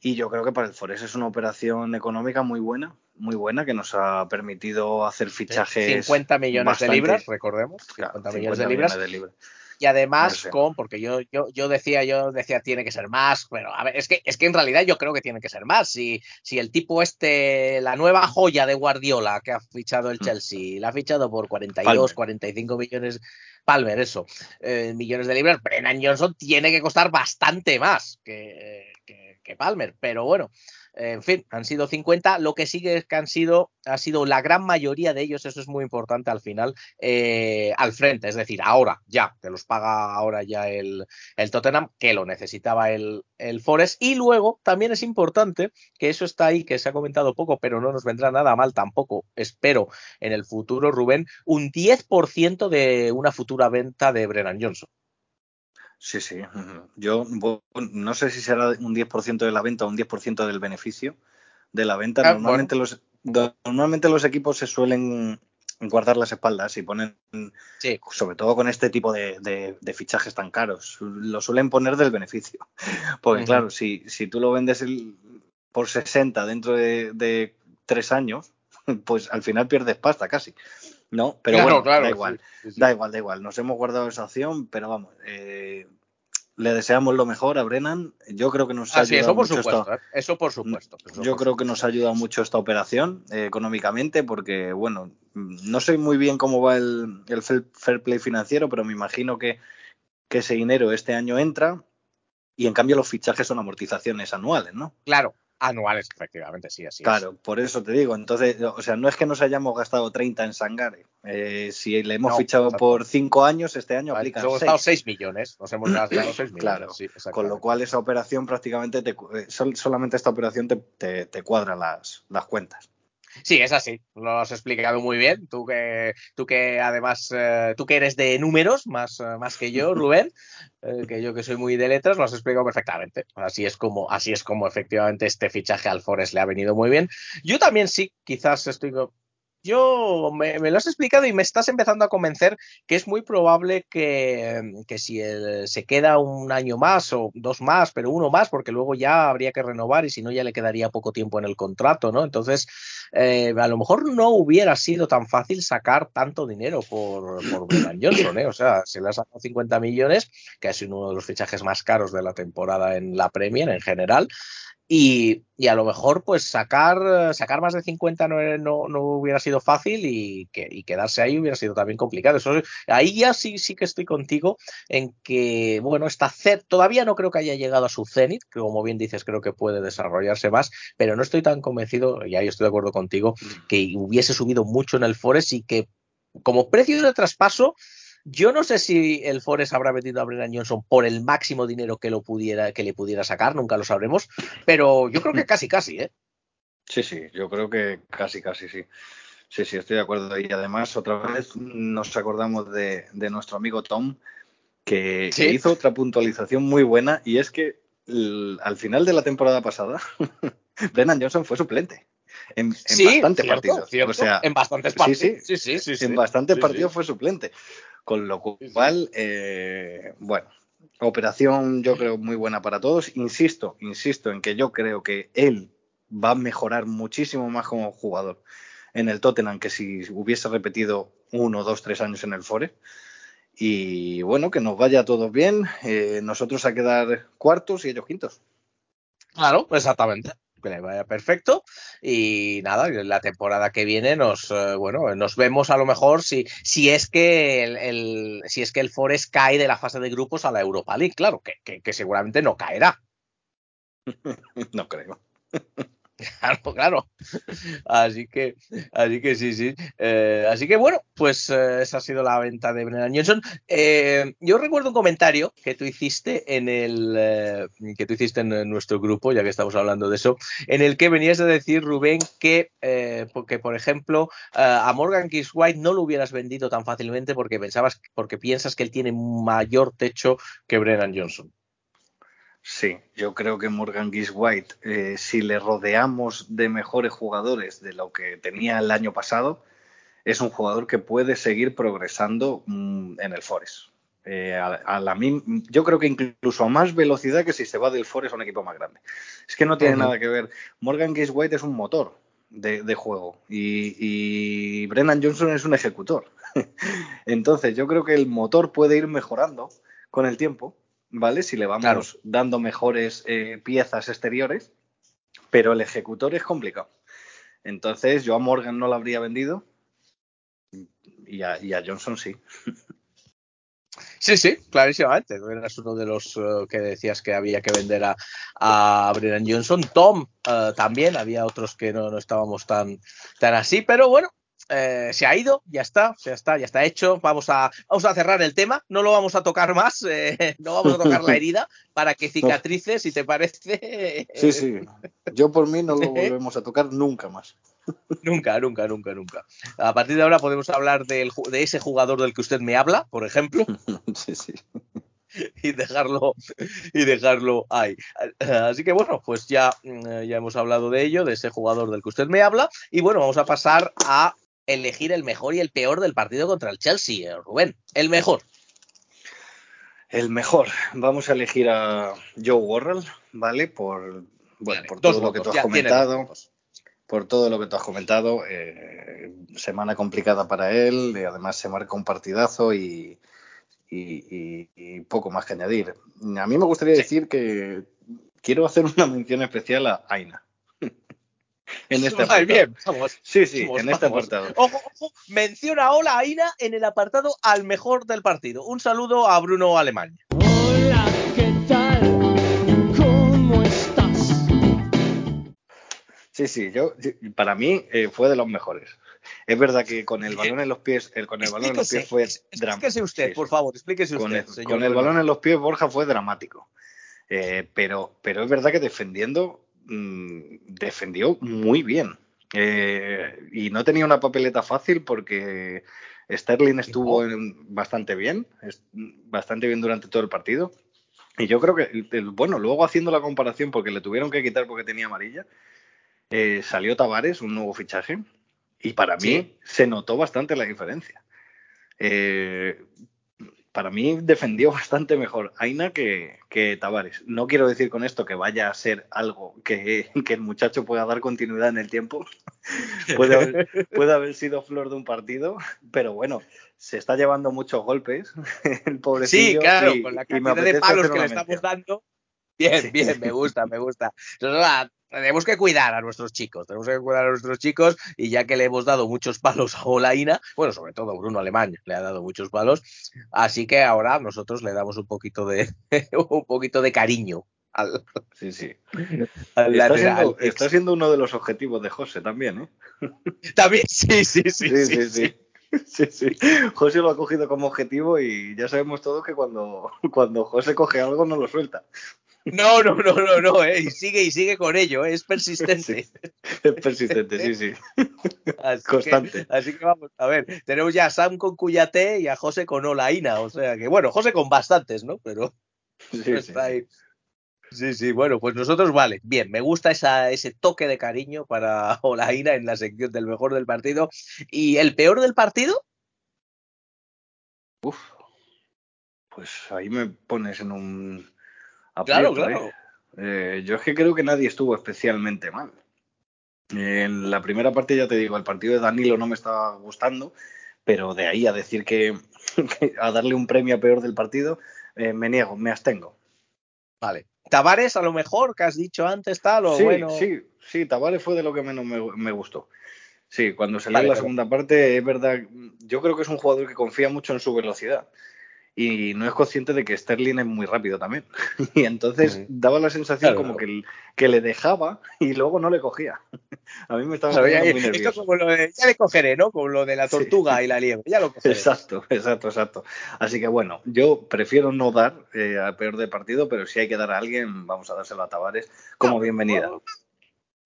Y yo creo que para el Forest es una operación económica muy buena, muy buena, que nos ha permitido hacer fichajes. 50 millones de libras, recordemos. 50 claro, millones de 50 libras. millones de libras. Y además No sé. con, porque yo, yo, yo decía, yo decía tiene que ser más, pero a ver, es que, es que en realidad yo creo que tiene que ser más. Si, si el tipo este, la nueva joya de Guardiola que ha fichado el Mm. Chelsea, la ha fichado por 42, Palmer. 45 millones, Palmer, eso, eh, millones de libras, Brennan Johnson tiene que costar bastante más que, que, que Palmer, pero bueno. En fin, han sido 50. Lo que sigue es que han sido, ha sido la gran mayoría de ellos, eso es muy importante al final, eh, al frente, es decir, ahora ya, te los paga ahora ya el, el Tottenham, que lo necesitaba el, el Forest. Y luego también es importante, que eso está ahí, que se ha comentado poco, pero no nos vendrá nada mal tampoco, espero, en el futuro, Rubén, un 10% de una futura venta de Brennan Johnson. Sí, sí. Yo no sé si será un 10% de la venta o un 10% del beneficio de la venta. Ah, normalmente, los, normalmente los equipos se suelen guardar las espaldas y ponen, Sí. sobre todo con este tipo de, de- de fichajes tan caros, lo suelen poner del beneficio. <laughs> Porque claro, si, si tú lo vendes el- por 60 dentro de, de tres años, <laughs> pues al final pierdes pasta casi. ¿No? Pero Claro, bueno, claro, da igual. sí, sí. Da igual, da igual. Nos hemos guardado esa opción, pero vamos, eh, le deseamos lo mejor a Brennan. Yo creo que nos ha Ah, sí, ayudado eso por mucho supuesto, esta- ¿eh? eso por supuesto. eso yo por creo que nos ha ayudado mucho esta operación eh, económicamente porque, bueno, no sé muy bien cómo va el, el fair fair play financiero, pero me imagino que, que ese dinero este año entra y en cambio los fichajes son amortizaciones anuales, ¿no? Claro, anuales, efectivamente, sí, así es. Claro, por eso te digo. Entonces, o sea, no es que nos hayamos gastado 30 en Sangare. Eh, si le hemos No, fichado exacto. por 5 años, este año Nos aplican hemos 6. gastado 6 millones, nos hemos gastado 6 <clears throat> millones. Claro, sí, Con lo cual esa operación prácticamente, te, eh, sol- solamente esta operación te, te, te cuadra las, las cuentas. Sí, es así, lo has explicado muy bien. Tú que, tú que además, eh, tú que eres de números más, eh, más que yo, <laughs> Rubén, eh, que yo que soy muy de letras, lo has explicado perfectamente. Así es como, así es como efectivamente este fichaje al Forest le ha venido muy bien. Yo también sí, quizás estoy. Yo me, me lo has explicado y me estás empezando a convencer que es muy probable que, que si él se queda un año más o dos más, pero uno más, porque luego ya habría que renovar y si no ya le quedaría poco tiempo en el contrato, ¿no? Entonces, eh, a lo mejor no hubiera sido tan fácil sacar tanto dinero por, por <coughs> Johnson, ¿eh? O sea, se le ha sacado 50 millones, que ha sido uno de los fichajes más caros de la temporada en la Premier en general. Y, y a lo mejor, pues sacar, sacar más de 50 no, no, no hubiera sido fácil y, que, y quedarse ahí hubiera sido también complicado. Eso, ahí ya sí, sí que estoy contigo en que, bueno, está todavía no creo que haya llegado a su cenit, que como bien dices, creo que puede desarrollarse más, pero no estoy tan convencido, y ahí estoy de acuerdo contigo, que hubiese subido mucho en el Forest y que como precio de traspaso, yo no sé si el Forest habrá vendido a Brennan Johnson por el máximo dinero que lo pudiera, que le pudiera sacar, nunca lo sabremos, pero yo creo que <laughs> casi casi, ¿eh? Sí, sí, yo creo que casi, casi sí. Sí, sí, estoy de acuerdo. Y además, otra vez nos acordamos de, de nuestro amigo Tom, que, Sí. que hizo otra puntualización muy buena, y es que al final de la temporada pasada, <laughs> Brennan Johnson fue suplente en, en sí, bastantes cierto, partidos. cierto, O sea, en bastantes partidos. sí, sí, sí, en bastantes partidos fue suplente. Con lo cual, eh, bueno, operación yo creo muy buena para todos. Insisto, insisto en que yo creo que él va a mejorar muchísimo más como jugador en el Tottenham que si hubiese repetido uno, dos, tres años en el Forest. Y bueno, que nos vaya todo bien. eh, nosotros a quedar cuartos y ellos quintos. Claro, exactamente. Que le vaya perfecto. Y nada, la temporada que viene nos, eh, bueno, nos vemos a lo mejor si, si es que el, si es que el Forest cae de la fase de grupos a la Europa League, claro, que- que seguramente no caerá. <laughs> No creo. <laughs> Claro, claro. Así que, así que sí, sí. Eh, así que bueno, pues eh, esa ha sido la venta de Brennan Johnson. Eh, yo recuerdo un comentario que tú hiciste en el que tú hiciste en nuestro grupo, ya que estamos hablando de eso, en el que venías a decir, Rubén, que porque, por ejemplo, a Morgan Kiss White no lo hubieras vendido tan fácilmente porque pensabas, porque piensas que él tiene mayor techo que Brennan Johnson. Sí, yo creo que Morgan Gish White, eh, si le rodeamos de mejores jugadores de lo que tenía el año pasado, es un jugador que puede seguir progresando mm, en el Forest. Eh, a, a la mim- yo creo que incluso a más velocidad que si se va del Forest a un equipo más grande. Es que no tiene nada que ver. Morgan Gish White es un motor de, de juego y, y Brennan Johnson es un ejecutor. <laughs> Entonces, yo creo que el motor puede ir mejorando con el tiempo, ¿vale? Si le vamos Claro. dando mejores eh, piezas exteriores, pero el ejecutor es complicado. Entonces, yo a Morgan no lo habría vendido y a, y a Johnson sí. Sí, sí, clarísimamente. Eras uno de los eh, que decías que había que vender a, a Brennan Johnson. Tom eh, también, había otros que no, no estábamos tan, tan así, pero bueno. Eh, se ha ido, ya está, ya está, ya está hecho. Vamos a, vamos a cerrar el tema, no lo vamos a tocar más, eh, <laughs> no vamos a tocar la <laughs> herida para que cicatrice, si te parece. Sí, sí. Yo por mí no lo <laughs> volvemos a tocar nunca más. Nunca, nunca, nunca, nunca. A partir de ahora podemos hablar del de ese jugador del que usted me habla, por ejemplo. Sí, sí. y dejarlo y dejarlo ahí. Así que bueno, pues ya, mm, ya hemos hablado de ello, de ese jugador del que usted me habla, y bueno, vamos a pasar a elegir el mejor y el peor del partido contra el Chelsea, eh, Rubén. El mejor. El mejor. Vamos a elegir a Joe Worrell, ¿vale? Por, bueno, Vale, por todo lo que tú has comentado. por todo lo que tú has comentado. eh, semana complicada para él, y además se marca un partidazo y, y- y- y poco más que añadir. A mí me gustaría Sí. decir que quiero hacer una mención especial a Aina. En este Ay, apartado. bien, vamos. Sí, sí, vamos, en este vamos. apartado. Ojo, ojo, menciona hola Aina en el apartado al mejor del partido. Un saludo a Bruno Alemán. Hola, ¿qué tal? ¿Cómo estás? Sí, sí, yo, para mí eh, fue de los mejores. Es verdad que con el balón en los pies, el, con el balón en los pies fue drama- explíquese usted, por favor, explíquese con usted, el, señor con el balón en los pies Borja fue dramático. Eh, pero, pero es verdad que defendiendo, mm, defendió muy bien. Eh, y no tenía una papeleta fácil porque Sterling estuvo en- bastante bien, es- bastante bien durante todo el partido. Y yo creo que, el- el- bueno, luego haciendo la comparación, porque le tuvieron que quitar porque tenía amarilla, eh, salió Tavares, un nuevo fichaje, y para mí se notó bastante la diferencia. Eh, para mí defendió <laughs> bastante mejor Aina que, que Tavares. No quiero decir con esto que vaya a ser algo que, que el muchacho pueda dar continuidad en el tiempo. <laughs> puede, haber, puede haber sido flor de un partido, pero bueno, se está llevando muchos golpes <laughs> el pobrecillo. Sí, claro, y- con la cantidad de palos que le estamos dando. Bien, bien, me gusta, me gusta. Nosotros tenemos que cuidar a nuestros chicos, tenemos que cuidar a nuestros chicos y ya que le hemos dado muchos palos a Olaina, bueno, sobre todo Bruno Alemán le ha dado muchos palos, así que ahora nosotros le damos un poquito de <laughs> un poquito de cariño al, Sí, sí. al Está lateral siendo, ex. está siendo uno de los objetivos de José también, ¿eh? También, sí, sí, sí, Sí, sí, sí, sí. Sí, sí. José lo ha cogido como objetivo y ya sabemos todos que cuando, <laughs> cuando José coge algo no lo suelta. No, no, no, no, no, eh, y sigue y sigue con ello, eh, es persistente. <laughs> Es persistente, sí, sí. <laughs> Así Constante. Que, así que vamos, a ver, tenemos ya a Sam con Cuyate y a José con Olaina, o sea que, bueno, José con bastantes, ¿no? Pero Sí, sí. está ahí. Sí, sí, bueno, pues nosotros vale, bien, me gusta esa, ese toque de cariño para <laughs> Olaina en la sección del mejor del partido. ¿Y el peor del partido? Uf. Pues ahí me pones en un aprieto, claro. ¿eh? Eh, yo es que creo que nadie estuvo especialmente mal. En la primera parte, ya te digo, el partido de Danilo no me estaba gustando, pero de ahí a decir que, <laughs> que a darle un premio a peor del partido, eh, me niego, me abstengo. Vale. Tavares, a lo mejor, que has dicho antes, tal, o sí, bueno. sí, sí, Tavares fue de lo que menos me, me gustó. Sí, cuando salió Vale, la pero- segunda parte, es verdad, yo creo que es un jugador que confía mucho en su velocidad y no es consciente de que Sterling es muy rápido también. <laughs> Y entonces daba la sensación Claro. como que, le dejaba y luego no le cogía. <laughs> A mí me estaba Claro, ya- muy esto nervioso. como lo de, ya le cogeré, ¿no? Como lo de la Sí. tortuga y la liebre, ya lo cogeré. Exacto, exacto, exacto. Así que bueno, yo prefiero no dar eh, a peor de partido, pero si hay que dar a alguien, vamos a dárselo a Tavares como bienvenida.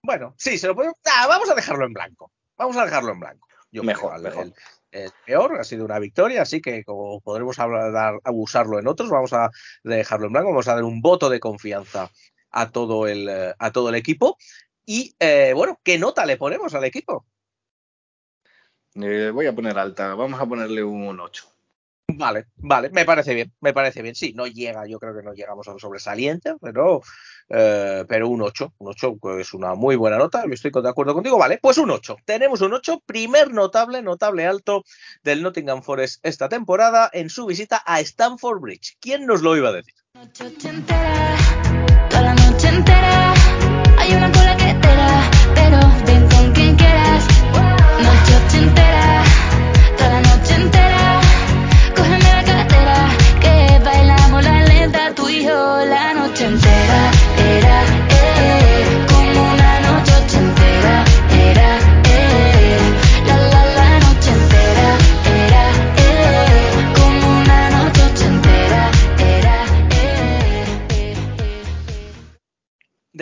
Bueno, sí, se lo podemos. Ah, vamos a dejarlo en blanco. Vamos a dejarlo en blanco. Yo Mejor, mejor. El, el peor ha sido una victoria, así que como podremos hablar, abusarlo en otros, vamos a dejarlo en blanco. Vamos a dar un voto de confianza a todo el, a todo el equipo. Y eh, bueno, ¿qué nota le ponemos al equipo? Eh, voy a poner alta, vamos a ponerle un 8. Vale, vale, me parece bien, me parece bien. Sí, no llega, yo creo que no llegamos al sobresaliente, pero, eh, pero un 8, un 8 es una muy buena nota, estoy de acuerdo contigo, vale, pues un 8. Tenemos un 8, primer notable, notable alto del Nottingham Forest esta temporada en su visita a Stamford Bridge. ¿Quién nos lo iba a decir? noche entera, la noche entera.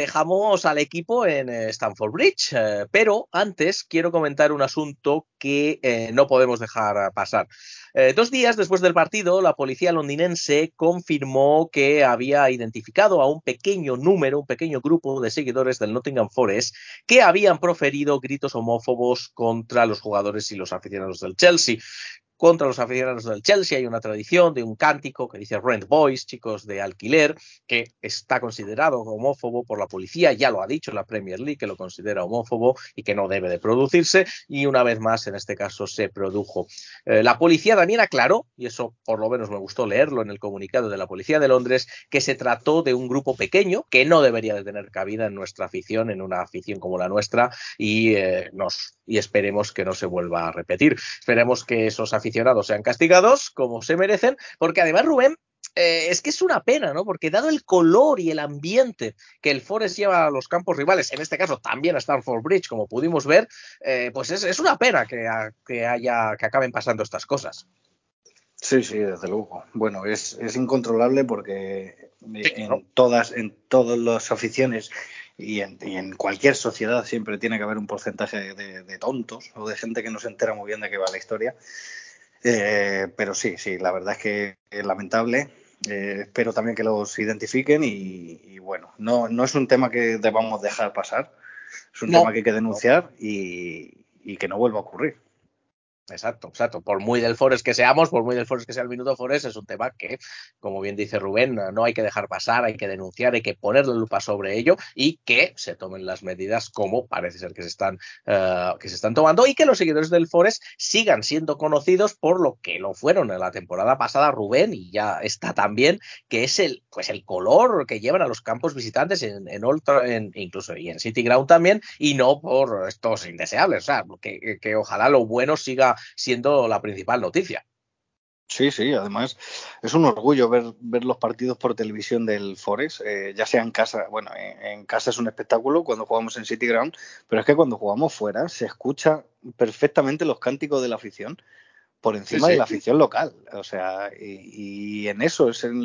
Dejamos al equipo en eh, Stamford Bridge, eh, pero antes quiero comentar un asunto que eh, no podemos dejar pasar. Dos días después del partido, la policía londinense confirmó que había identificado a un pequeño número, un pequeño grupo de seguidores del Nottingham Forest que habían proferido gritos homófobos contra los jugadores y los aficionados del Chelsea. Contra los aficionados del Chelsea hay una tradición de un cántico que dice Rent Boys, chicos de alquiler, que está considerado homófobo por la policía, ya lo ha dicho la Premier League, que lo considera homófobo y que no debe de producirse, y una vez más en este caso se produjo. Eh, la policía también aclaró, y eso por lo menos me gustó leerlo en el comunicado de la policía de Londres, que se trató de un grupo pequeño que no debería de tener cabida en nuestra afición, en una afición como la nuestra, y, eh, nos, y esperemos que no se vuelva a repetir. Esperemos que esos aficionados sean castigados como se merecen, porque además Rubén eh, es que es una pena, ¿no? Porque dado el color y el ambiente que el Forest lleva a los campos rivales, en este caso también a Stanford Bridge, como pudimos ver, eh, pues es, es, una pena que, a, que, haya, que acaben pasando estas cosas. Sí, sí, desde luego. Bueno, es, es incontrolable porque sí, en, ¿no? todas, en todas las aficiones y en, y en, cualquier sociedad siempre tiene que haber un porcentaje de, de, tontos o de gente que no se entera muy bien de qué va la historia. Eh, pero sí, sí, la verdad es que es lamentable. Eh, espero también que los identifiquen y, y, bueno, no, no es un tema que debamos dejar pasar, es un no, tema que hay que denunciar y, y que no vuelva a ocurrir. Exacto, exacto. Por muy del Forest que seamos, por muy del Forest que sea el minuto Forest, es un tema que, como bien dice Rubén, no hay que dejar pasar, hay que denunciar, hay que ponerle lupa sobre ello y que se tomen las medidas como parece ser que se están, uh, que se están tomando y que los seguidores del Forest sigan siendo conocidos por lo que lo fueron en la temporada pasada Rubén y ya está también, que es el, pues el color que llevan a los campos visitantes en, en, Old, en incluso y en City Ground también y no por estos indeseables. O sea, que, que ojalá lo bueno siga siendo la principal noticia. Sí, sí, además es un orgullo ver, ver los partidos por televisión del Forest, eh, ya sea en casa, bueno, en, en, casa es un espectáculo cuando jugamos en City Ground, pero es que cuando jugamos fuera se escucha perfectamente los cánticos de la afición por encima sí, sí. de la afición local, o sea, y, y en eso es en,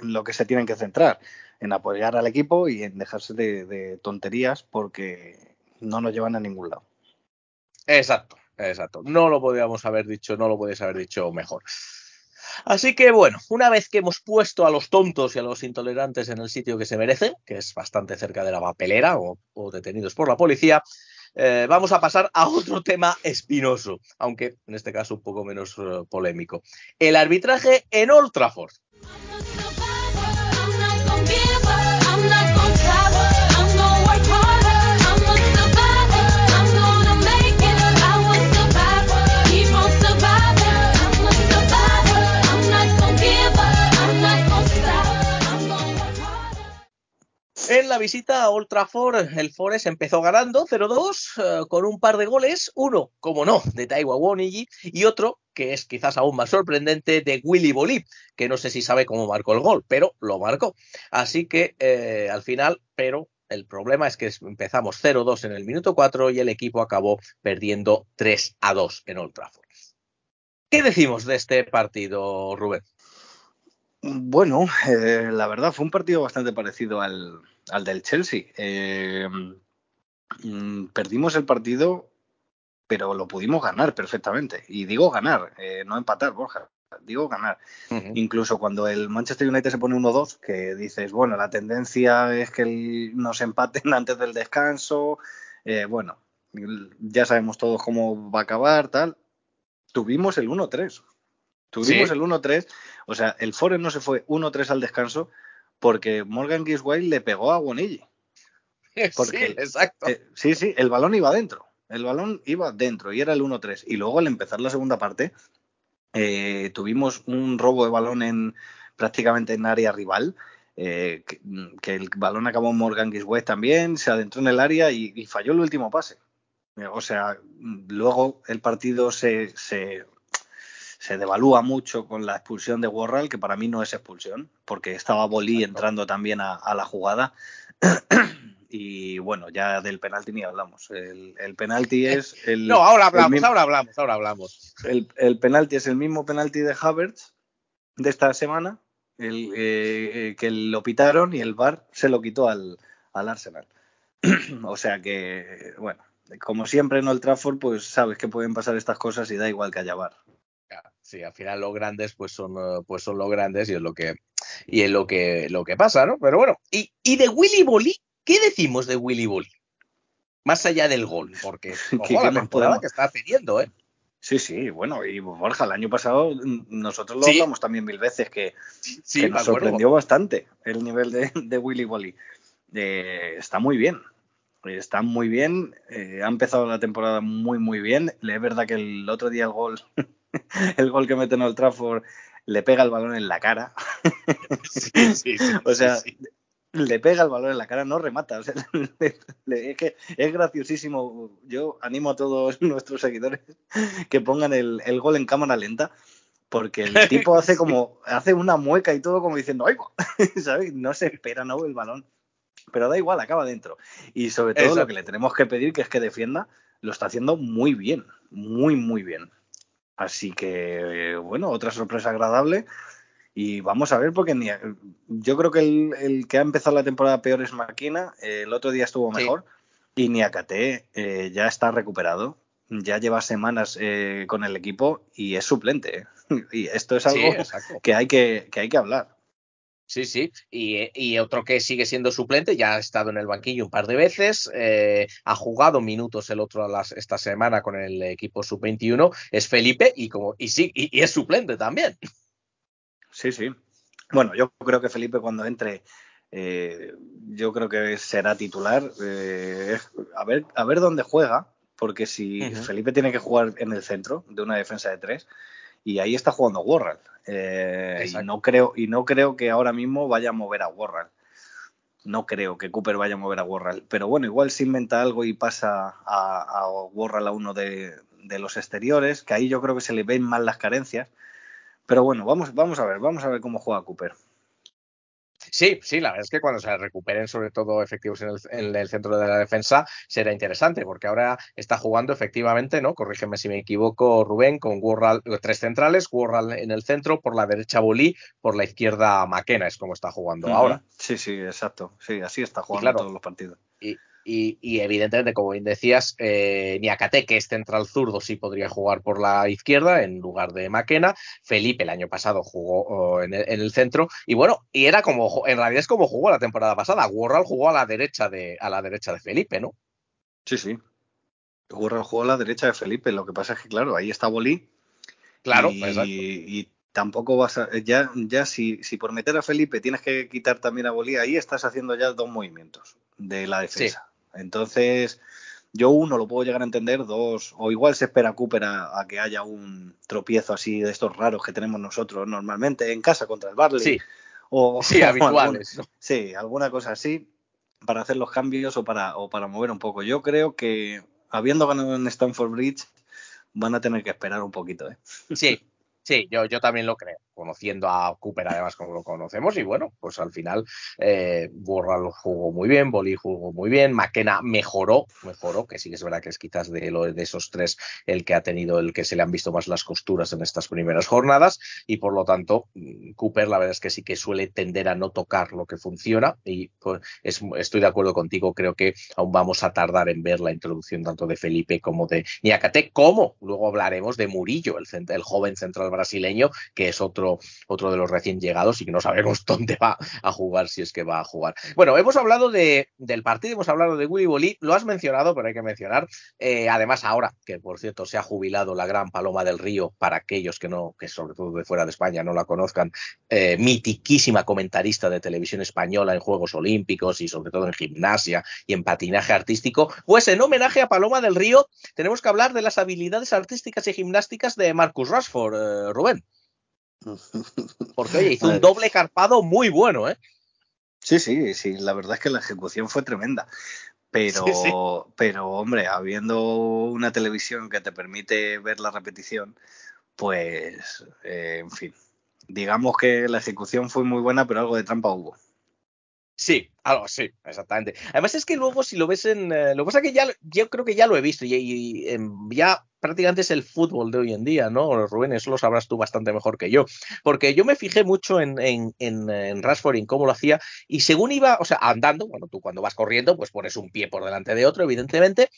en, lo que se tienen que centrar, en apoyar al equipo y en dejarse de, de tonterías porque no nos llevan a ningún lado. Exacto. Exacto. No lo podíamos haber dicho, no lo podéis haber dicho mejor. Así que bueno, una vez que hemos puesto a los tontos y a los intolerantes en el sitio que se merecen, que es bastante cerca de la papelera o, detenidos por la policía, eh, vamos a pasar a otro tema espinoso, aunque en este caso un poco menos uh, polémico. El arbitraje en Old Trafford. En la visita a Old Trafford, el Forest empezó ganando 0-2 eh, con un par de goles, uno, como no, de Taiwa Wonigi y otro, que es quizás aún más sorprendente, de Willy Bolí, que no sé si sabe cómo marcó el gol, pero lo marcó. Así que eh, al final, pero el problema es que empezamos 0-2 en el minuto 4 y el equipo acabó perdiendo 3-2 en Old Trafford. ¿Qué decimos de este partido, Rubén? Bueno, eh, la verdad fue un partido bastante parecido al, al del Chelsea. Eh, mm, perdimos el partido, pero lo pudimos ganar perfectamente. Y digo ganar, eh, no empatar, Borja. Digo ganar. Incluso cuando el Manchester United se pone 1-2, que dices, bueno, la tendencia es que el- nos empaten <laughs> antes del descanso. eh, bueno, ya sabemos todos cómo va a acabar, tal. Tuvimos el 1-3. Tuvimos Sí. el 1-3. O sea, el Forest no se fue 1-3 al descanso porque Morgan Giswell le pegó a Bonilli. <laughs> Porque- sí, exacto. Eh, sí, sí, el balón iba dentro. El balón iba dentro y era el 1-3. Y luego al empezar la segunda parte, eh, tuvimos un robo de balón en prácticamente en área rival. eh, que, que el balón acabó en Morgan Giswell también, se adentró en el área y, y falló el último pase. O sea, luego el partido se, se, se devalúa mucho con la expulsión de Warral, que para mí no es expulsión, porque estaba Bolí entrando también a, a la jugada. <clears throat> y bueno, ya del penalti ni hablamos. El, el penalti es el, No, ahora hablamos, mismo- ahora hablamos, ahora hablamos. el, el penalti es el mismo penalti de Havertz de esta semana, el, eh, eh, que lo pitaron y el VAR se lo quitó al, al Arsenal. <clears throat> o sea que, bueno, como siempre en Old Trafford, pues sabes que pueden pasar estas cosas y da igual que haya VAR. Sí, al final los grandes pues son eh, pues son los grandes y es lo que y es lo que lo que pasa, ¿no? Pero bueno, y, y de Willy Bolí, ¿qué decimos de Willy Bolí? Más allá del gol, porque <laughs> ojo, que está teniendo, ¿eh? Sí, sí, bueno, y Borja, el año pasado mm, nosotros lo Sí. hablamos también mil veces, que, Sí, que nos sorprendió bastante el nivel de, de Willy Wally. Eh, está muy bien, está muy bien, eh, ha empezado la temporada muy, muy bien. Es verdad que el otro día el gol, <laughs> <laughs> el gol que mete en Old Trafford le pega el balón en la cara, <laughs> Sí, sí, sí, <laughs> o sea, le pega el balón en la cara, no remata. o sea, le- le- es que es graciosísimo. Yo animo a todos nuestros seguidores que pongan el, el gol en cámara lenta. Porque el tipo hace como, hace una mueca y todo como diciendo, ¡ay! ¿sabes? No se espera, ¿no? El balón. Pero da igual, acaba dentro. Y sobre todo lo que le tenemos que pedir, que es que defienda, lo está haciendo muy bien. Muy, muy bien. Así que, bueno, otra sorpresa agradable. Y vamos a ver, porque ni, yo creo que el, el que ha empezado la temporada peor es Marquina. eh, el otro día estuvo Sí. mejor. Y Niakate eh, ya está recuperado. Ya lleva semanas eh, con el equipo y es suplente. ¿eh? <laughs> Y esto es algo que, hay que, que hay que hablar. Sí, sí. Y, y otro que sigue siendo suplente, ya ha estado en el banquillo un par de veces, eh, ha jugado minutos el otro las- esta semana con el equipo sub-21, es Felipe y, como, y, sí, y, y es suplente también. Sí, sí. Bueno, yo creo que Felipe cuando entre, eh, yo creo que será titular. eh, a, ver, a ver dónde juega, porque si. Felipe tiene que jugar en el centro de una defensa de tres, y ahí está jugando Warral. eh, y, no creo, y no creo que ahora mismo vaya a mover a Warral. No creo que Cooper vaya a mover a Warral. Pero bueno, igual se inventa algo y pasa a, a a uno de, de los exteriores, que ahí yo creo que se le ven mal las carencias. Pero bueno, vamos, vamos a ver, vamos a ver cómo juega Cooper. Sí, sí, la verdad es que cuando se recuperen sobre todo efectivos en el, en el centro de la defensa será interesante porque ahora está jugando efectivamente, ¿no? Corrígeme si me equivoco, Rubén, con Warral, tres centrales, Warral en el centro, por la derecha Bolí, por la izquierda Maquena, es como está jugando ahora. Sí, sí, exacto. Sí, así está jugando claro, todos los partidos. Y, y, y evidentemente, como bien decías, eh, Niakate, que es central zurdo, sí podría jugar por la izquierda en lugar de Maquena. Felipe el año pasado jugó en, el, en, el, centro. Y bueno, y era como, en realidad es como jugó la temporada pasada. Warral jugó a la derecha de, a la derecha de Felipe, ¿no? Sí, sí. Warral jugó a la derecha de Felipe. Lo que pasa es que, claro, ahí está Bolí. Claro, y, exacto. y tampoco vas a. Ya, ya si, si por meter a Felipe tienes que quitar también a Bolí, ahí estás haciendo ya dos movimientos de la defensa. Sí. Entonces, yo uno lo puedo llegar a entender, dos, o igual se espera Cooper a, a, que haya un tropiezo así de estos raros que tenemos nosotros normalmente en casa contra el Barley. Sí, o, sí <laughs> o habituales. Algún, sí, alguna cosa así. para hacer los cambios o para, o para mover un poco. Yo creo que habiendo ganado en Stanford Bridge, van a tener que esperar un poquito. ¿eh? Sí, sí, yo, yo también lo creo, conociendo a Cooper además como lo conocemos y bueno, pues al final eh, Borral jugó muy bien, Boli jugó muy bien, McKenna mejoró, mejoró, que sí que es verdad que es quizás de, lo, de esos tres el que ha tenido, el que se le han visto más las costuras en estas primeras jornadas y por lo tanto mm, Cooper la verdad es que sí que suele tender a no tocar lo que funciona y pues, es- estoy de acuerdo contigo, creo que aún vamos a tardar en ver la introducción tanto de Felipe como de Niakate, como luego hablaremos de Murillo, el, el joven central brasileño, que es otro, otro de los recién llegados y que no sabemos <laughs> dónde va a jugar, si es que va a jugar. Bueno, hemos hablado de, del partido, hemos hablado de Willy Bolí, lo has mencionado, pero hay que mencionar, eh, además ahora, que por cierto se ha jubilado la gran Paloma del Río, para aquellos que no, que sobre todo de fuera de España no la conozcan, eh, mitiquísima comentarista de televisión española en Juegos Olímpicos y sobre todo en gimnasia y en patinaje artístico, pues en homenaje a Paloma del Río tenemos que hablar de las habilidades artísticas y gimnásticas de Marcus Rashford, eh, Rubén. <laughs> Porque oye, hizo un doble carpado muy bueno, ¿eh? Sí, sí, sí, la verdad es que la ejecución fue tremenda. Pero, Sí, sí. pero hombre, habiendo una televisión que te permite ver la repetición, pues, eh, en fin, digamos que la ejecución fue muy buena, pero algo de trampa hubo. Sí, algo sí, exactamente. Además es que luego si lo ves en... eh, lo que pasa es que ya, yo creo que ya lo he visto y, y, em, ya prácticamente es el fútbol de hoy en día, ¿no? Rubén, eso lo sabrás tú bastante mejor que yo. Porque yo me fijé mucho en, en, en, en Rashford y en cómo lo hacía y según iba, o sea, andando, bueno, tú cuando vas corriendo pues pones un pie por delante de otro, evidentemente.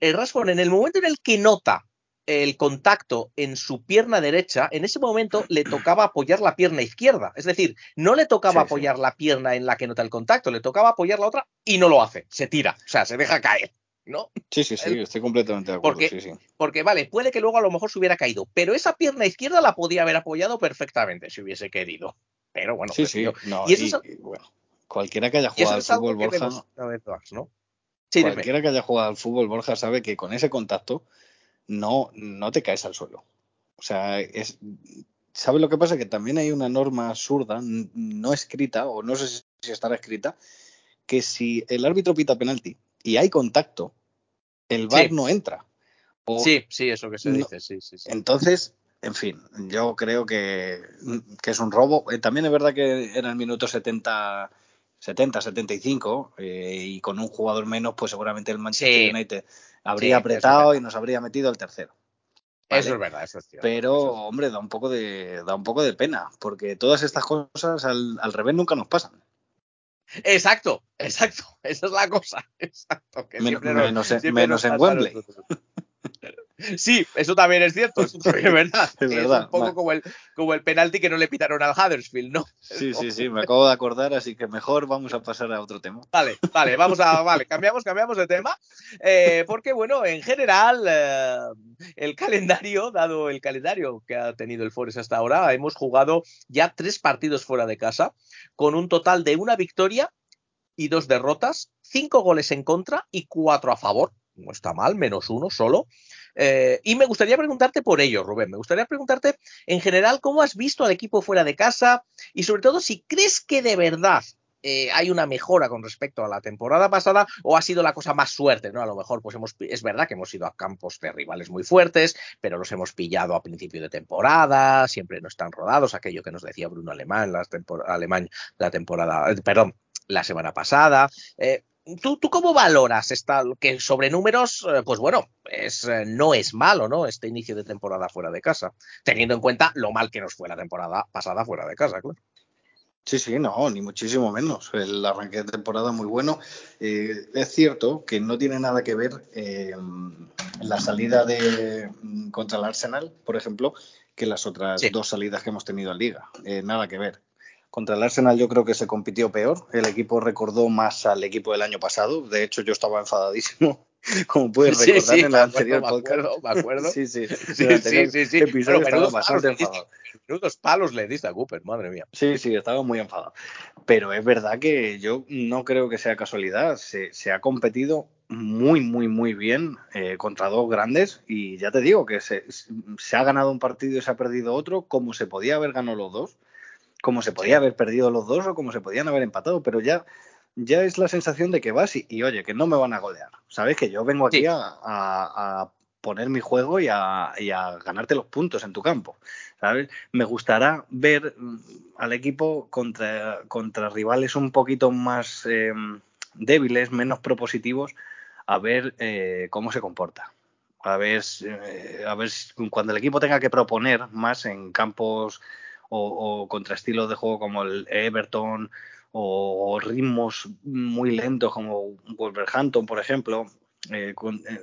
El Rashford en el momento en el que nota el contacto en su pierna derecha, en ese momento le tocaba apoyar la pierna izquierda. Es decir, no le tocaba Sí, sí. apoyar la pierna en la que nota el contacto, le tocaba apoyar la otra y no lo hace, se tira, o sea, se deja caer, ¿no? Sí, sí, sí, estoy completamente de acuerdo. Porque- sí, sí. Porque vale, puede que luego a lo mejor se hubiera caído, pero esa pierna izquierda la podía haber apoyado perfectamente si hubiese querido. Pero bueno, sí, sí, decidió. no, y eso y- es- y, bueno, cualquiera que haya jugado al fútbol, Borja. Sí, dime. cualquiera que haya jugado al fútbol, Borja, sabe que con ese contacto no, no te caes al suelo. O sea, es, ¿sabes lo que pasa? Que también hay una norma absurda, no escrita, o no sé si- si estará escrita, que si el árbitro pita penalti y hay contacto, el VAR Sí. no entra. O- Sí, sí, eso que se no- dice, sí, sí, sí. Entonces, en fin, yo creo que, que es un robo. Eh, también es verdad que era el minuto 70, 70 75, eh, y con un jugador menos, pues seguramente el Manchester Sí. United habría apretado y nos habría metido el tercero. ¿vale? Eso es verdad, eso es cierto. Pero, es- hombre, da un poco de, da un poco de pena, porque todas estas cosas al, al revés nunca nos pasan. Exacto, exacto. Esa es la cosa. <laughs> Exacto. Que siempre menos siempre menos nos en Wembley. Sí, eso también es cierto, eso también es verdad. Es verdad, un poco como el, como el penalti que no le pitaron al Huddersfield, ¿no? Sí, sí, sí, me acabo de acordar, así que mejor vamos a pasar a otro tema. Vale, vale, vamos a, vale, cambiamos, cambiamos de tema, eh, porque bueno, en general eh, el calendario, dado el calendario que ha tenido el Forest hasta ahora, hemos jugado ya tres partidos fuera de casa, con un total de una victoria y dos derrotas, cinco goles en contra y cuatro a favor, no está mal, menos uno solo. Eh, y me gustaría preguntarte por ello, Rubén, me gustaría preguntarte en general cómo has visto al equipo fuera de casa y sobre todo si crees que de verdad eh, hay una mejora con respecto a la temporada pasada o ha sido la cosa más suerte, ¿no? A lo mejor, pues hemos, es verdad que hemos ido a campos de rivales muy fuertes, pero los hemos pillado a principio de temporada, siempre no están rodados, aquello que nos decía Bruno Alemán, la, Alemán, la temporada, eh, perdón, la semana pasada. ¿Tú, ¿Tú cómo valoras esta, que sobre números, eh, pues bueno, es, eh, no es malo, ¿no? Este inicio de temporada fuera de casa, teniendo en cuenta lo mal que nos fue la temporada pasada fuera de casa, claro. Sí, sí, no, ni muchísimo menos. El arranque de temporada muy bueno. Eh, es cierto que no tiene nada que ver eh, la salida de contra el Arsenal, por ejemplo, que las otras Sí. dos salidas que hemos tenido en Liga. Eh, nada que ver. Contra el Arsenal yo creo que se compitió peor. El equipo recordó más al equipo del año pasado. De hecho, yo estaba enfadadísimo, <laughs> como puedes Sí, recordar sí, en el me anterior me podcast. acuerdo, me acuerdo. Sí, sí. Sí, sí, sí, sí. episodio Pero estaba bastante palos enfadado. Menudos palos le diste a Cooper, madre mía. Sí, sí, estaba muy enfadado. Pero es verdad que yo no creo que sea casualidad. Se, se ha competido muy, muy, muy bien eh, contra dos grandes y ya te digo que se, se ha ganado un partido y se ha perdido otro como se podía haber ganado los dos, como se podía haber perdido los dos o como se podían haber empatado, pero ya ya es la sensación de que vas y, y, oye, que no me van a golear. Sabes que yo vengo aquí Sí. a, a- a poner mi juego y a, y a ganarte los puntos en tu campo. ¿Sabes? Me gustará ver mm, al equipo contra, contra rivales un poquito más eh, débiles, menos propositivos, a ver eh, cómo se comporta. A ver, eh, a ver cuando el equipo tenga que proponer más en campos o, contra estilos de juego como el Everton o, ritmos muy lentos como Wolverhampton, por ejemplo, eh,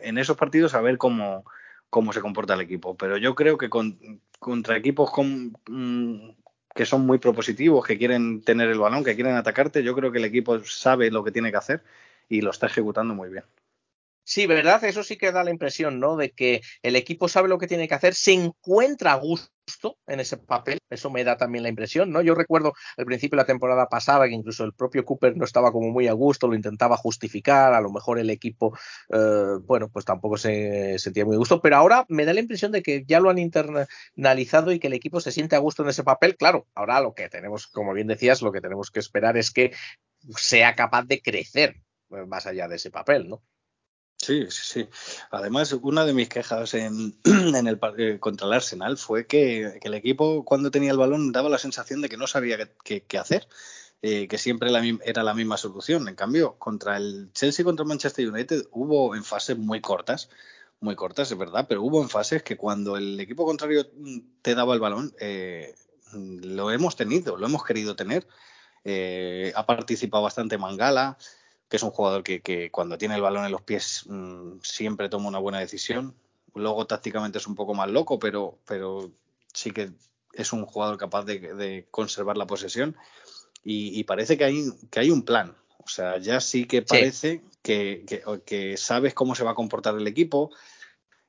en esos partidos a ver cómo, cómo se comporta el equipo. Pero yo creo que con- contra equipos mm, que son muy propositivos, que quieren tener el balón, que quieren atacarte, yo creo que el equipo sabe lo que tiene que hacer y lo está ejecutando muy bien. Sí, ¿verdad? Eso sí que da la impresión, ¿no? De que el equipo sabe lo que tiene que hacer, se encuentra a gusto en ese papel. Eso me da también la impresión, ¿no? Yo recuerdo al principio de la temporada pasada que incluso el propio Cooper no estaba como muy a gusto, lo intentaba justificar, a lo mejor el equipo, eh, bueno, pues tampoco se sentía muy a gusto, pero ahora me da la impresión de que ya lo han internalizado y que el equipo se siente a gusto en ese papel. Claro, ahora lo que tenemos, como bien decías, lo que tenemos que esperar es que sea capaz de crecer eh, más allá de ese papel, ¿no? Sí, sí, sí. Además, una de mis quejas en, <clears throat> en el eh, contra el Arsenal fue que, el equipo cuando tenía el balón daba la sensación de que no sabía qué, hacer, eh, que siempre era la misma solución. En cambio, contra el Chelsea, contra Manchester United, hubo en fases muy cortas, muy cortas, es verdad, pero hubo en fases que cuando el equipo contrario mm, te daba el balón, eh, lo hemos tenido, lo hemos querido tener. Eh, ha participado bastante Mangala que es un jugador que, que cuando tiene el balón en los pies mmm, siempre toma una buena decisión. Luego tácticamente es un poco más loco, pero, pero sí que es un jugador capaz de, de conservar la posesión. Y, y, parece que hay, que hay un plan. O sea, ya sí que parece sí. Que, que, que, sabes cómo se va a comportar el equipo.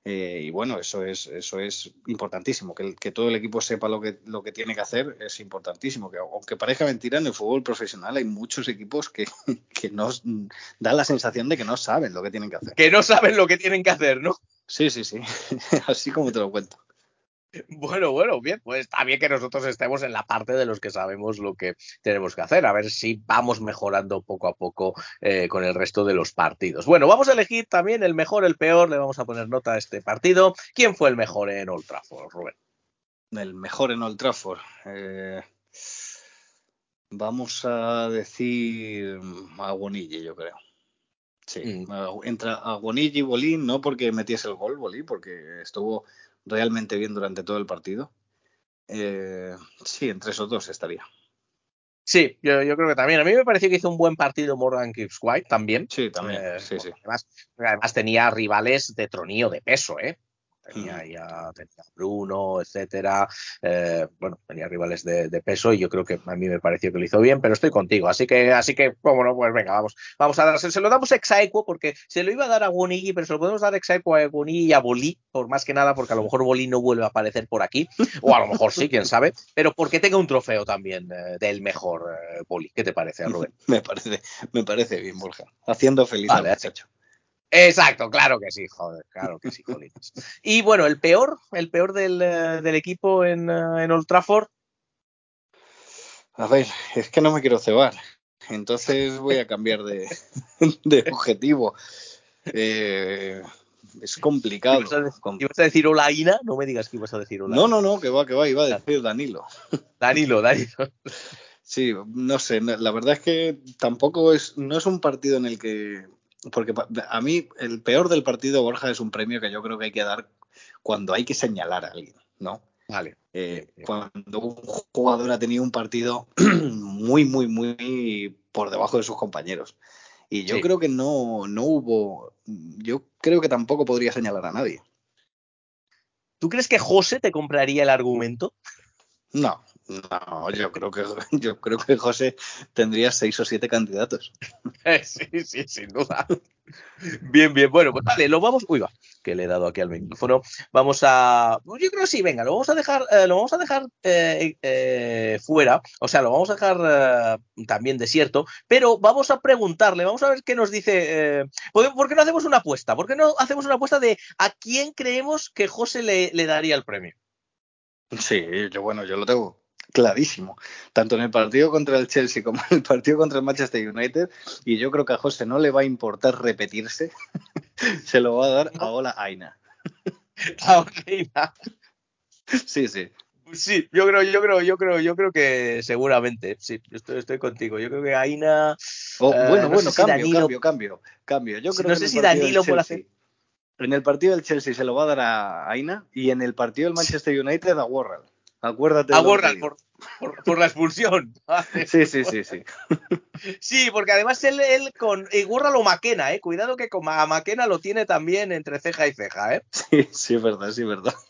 Eh, y bueno, eso es, eso es importantísimo. Que, que, todo el equipo sepa lo que, lo que tiene que hacer es importantísimo. Que aunque parezca mentira, en el fútbol profesional hay muchos equipos que, <laughs> que nos dan la sensación de que no saben lo que tienen que hacer. Que no saben lo que tienen que hacer, ¿no? Sí, sí, sí. <laughs> Así como te lo cuento. Bueno, bueno, bien, pues está bien que nosotros estemos en la parte de los que sabemos lo que tenemos que hacer, a ver si vamos mejorando poco a poco eh, con el resto de los partidos. Bueno, vamos a elegir también el mejor, el peor, le vamos a poner nota a este partido. ¿Quién fue el mejor en Old Trafford, Rubén? El mejor en Old Trafford. Eh, vamos a decir a yo creo. Sí, mm. entra a Bonilla y Bolín, no porque metiese el gol, Bolí, porque estuvo realmente bien durante todo el partido. Eh, sí, entre esos dos estaría. Sí, yo, yo, creo que también. A mí me pareció que hizo un buen partido Morgan Gibbs White también. Sí, también. Eh, sí, sí. Además, además, tenía rivales de tronío de peso, ¿eh? Tenía ya tenía Bruno, etcétera. Eh, bueno, tenía rivales de, de, peso y yo creo que a mí me pareció que lo hizo bien, pero estoy contigo. Así que, así que, cómo no, pues venga, vamos, vamos a dar, se, lo damos exaequo porque se lo iba a dar a Bonigi, pero se lo podemos dar exaequo a Bonigi y a Bolí, por más que nada, porque a lo mejor Bolí no vuelve a aparecer por aquí, o a lo mejor sí, quién sabe, pero porque tenga un trofeo también eh, del mejor eh, Bolí. ¿Qué te parece, Rubén? <laughs> me parece, me parece bien, Borja. Haciendo feliz vale, al muchacho. Exacto, claro que sí, joder, <laughs> claro que sí, jolitos. Y bueno, el peor, el peor del, del equipo en, uh, en, Old Trafford. A ver, es que no me quiero cebar, entonces voy a cambiar de, <laughs> de objetivo. Eh, es complicado. ¿Ibas a, decir, ¿Ibas a decir Olaina? No me digas que ibas a decir Olaina. No, no, no, que va, que va, iba a decir Danilo. Danilo, Danilo. Sí, no sé, la verdad es que tampoco es, no es un partido en el que porque a mí el peor del partido, Borja, es un premio que yo creo que hay que dar cuando hay que señalar a alguien, ¿no? Vale. Eh, cuando un jugador ha tenido un partido <clears throat> muy, muy, muy por debajo de sus compañeros. Y yo sí. creo que no, no hubo, yo creo que tampoco podría señalar a nadie. ¿Tú crees que José te compraría el argumento? No, no, yo creo que <laughs> yo creo que José tendría seis o siete candidatos. <laughs> Sí, sí, sin duda. Bien, bien. Bueno, pues vale, lo vamos. Uy, va, que le he dado aquí al micrófono. Vamos a. Pues yo creo que sí, venga, lo vamos a dejar, eh, lo vamos a dejar eh, eh, fuera. O sea, lo vamos a dejar también desierto. Pero vamos a preguntarle, vamos a ver qué nos dice. ¿Por qué no hacemos una apuesta? ¿Por qué no hacemos una apuesta de a quién creemos que José le, le daría el premio? Sí, yo bueno, yo lo tengo clarísimo, tanto en el partido contra el Chelsea como en el partido contra el Manchester United, y yo creo que a José no le va a importar repetirse, <laughs> se lo va a dar a Ola Aina. <laughs> Ahora, Sí, sí. Sí, yo creo, yo creo, yo creo, yo creo que seguramente, sí, yo estoy, estoy contigo. Yo creo que Aina. O, eh, bueno, no bueno, si cambio, Danilo- cambio, cambio, cambio. Yo creo no que sé si Danilo puede Chelsea- En el partido del Chelsea se lo va a dar a Aina y en el partido del Manchester United a Warral. Acuérdate. de A lo que te Warral digo. por, por, por la expulsión. <laughs> Sí, sí, sí, sí. <laughs> Sí, porque además él, él con y Gurra lo maquena, eh. Cuidado que con a Maquena lo tiene también entre ceja y ceja, eh. Sí, sí, es verdad, sí, es verdad. <laughs>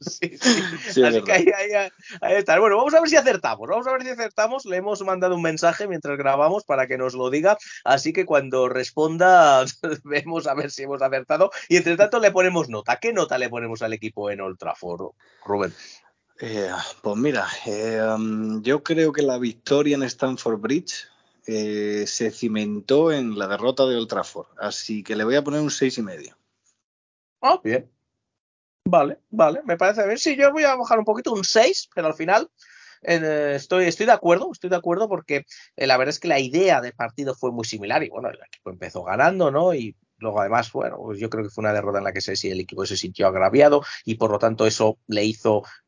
Sí, sí. Sí, Así que ahí, ahí- ahí está. Bueno, vamos a ver si acertamos. Vamos a ver si acertamos. Le hemos mandado un mensaje mientras grabamos para que nos lo diga. Así que cuando responda, vemos a ver si hemos acertado. Y entre tanto le ponemos nota. ¿Qué nota le ponemos al equipo en Old Trafford, Rubén? Eh, pues mira, eh, um, yo creo que la victoria en Stamford Bridge eh, se cimentó en la derrota de Old Trafford. Así que le voy a poner un seis y medio. Ah, bien. Vale, vale, me parece bien. Sí, yo voy a bajar un poquito, un 6, pero al final eh, estoy, estoy de acuerdo, estoy de acuerdo porque eh, la verdad es que la idea del partido fue muy similar y bueno, el equipo empezó ganando, ¿no? Y luego además, bueno, pues yo creo que fue una derrota en la que se, sí, el equipo se sintió agraviado y por lo tanto eso le hizo mm,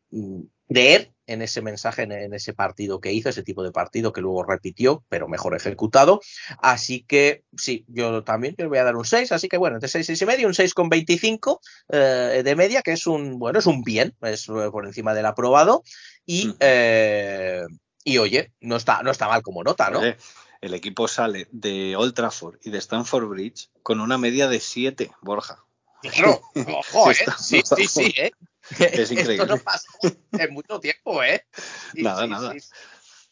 creer en ese mensaje, en, ese partido que hizo, ese tipo de partido que luego repitió, pero mejor ejecutado. Así que sí, yo también yo le voy a dar un 6, así que bueno, entre 6 y 6 y medio, un 6,25 eh, de media, que es un, bueno, es un bien, es eh, por encima del aprobado. Y, Ujú. eh, y oye, no está, no está mal como nota, ¿no? Oye, el equipo sale de Old Trafford y de Stamford Bridge con una media de 7, Borja. Claro, <laughs> ojo, ¿eh? Sí, sí, sí, <laughs> ¿eh? <laughs> Es increíble. <laughs> Esto no pasa en mucho tiempo, ¿eh? Nada, sí, nada. sí.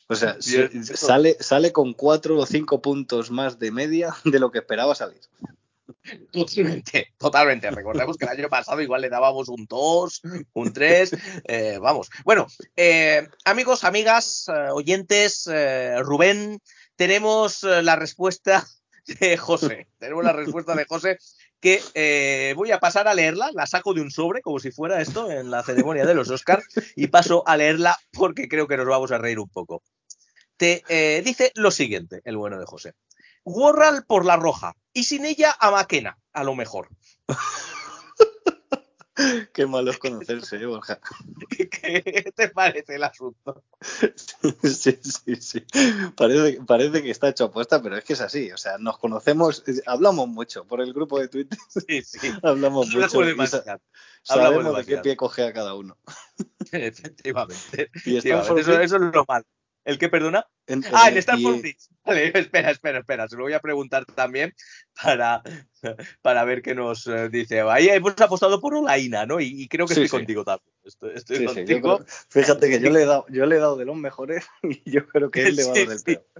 O sea, sale, sale con 4 o 5 puntos más de media <laughs> de lo que esperaba salir. Totalmente, totalmente. Recordemos que el año pasado igual le dábamos un 2, un 3, eh, vamos. Bueno, eh, amigos, amigas, eh, oyentes, Rubén, tenemos la respuesta de José. Tenemos la respuesta de José que eh, voy a pasar a leerla, la saco de un sobre como si fuera esto en la ceremonia de los Oscars y paso a leerla porque creo que nos vamos a reír un poco. Te eh, dice lo siguiente, el bueno de José. Warral por la roja y sin ella a Maquena, a lo mejor. <laughs> Qué malo es conocerse, ¿eh, Borja. <laughs> ¿Qué te parece el asunto? <laughs> Sí, sí, sí. Parece, parece que está hecho apuesta, pero es que es así. O sea, nos conocemos, eh, hablamos mucho por el grupo de Twitter, Sí, sí. hablamos Hablamos mucho y sa- demasiado. Hablamos sabemos de qué pie cogea cada uno. Efectivamente. Y efectivamente. Stanford Eso, eso es lo malo. ¿El qué, perdona? En- Ah, en- en Stanford Bridge. Vale, <laughs> espera, espera, espera. Se lo voy a preguntar también para, para ver qué nos eh, dice. Ahí hemos apostado por Olaina, ¿no? Y, y creo que Sí, estoy sí. contigo también. Estoy, estoy sí, sí, yo contigo. creo- fíjate que yo le, he dado, yo le he dado de los mejores <laughs> y yo creo que él le va a dar el sí. peor. <laughs>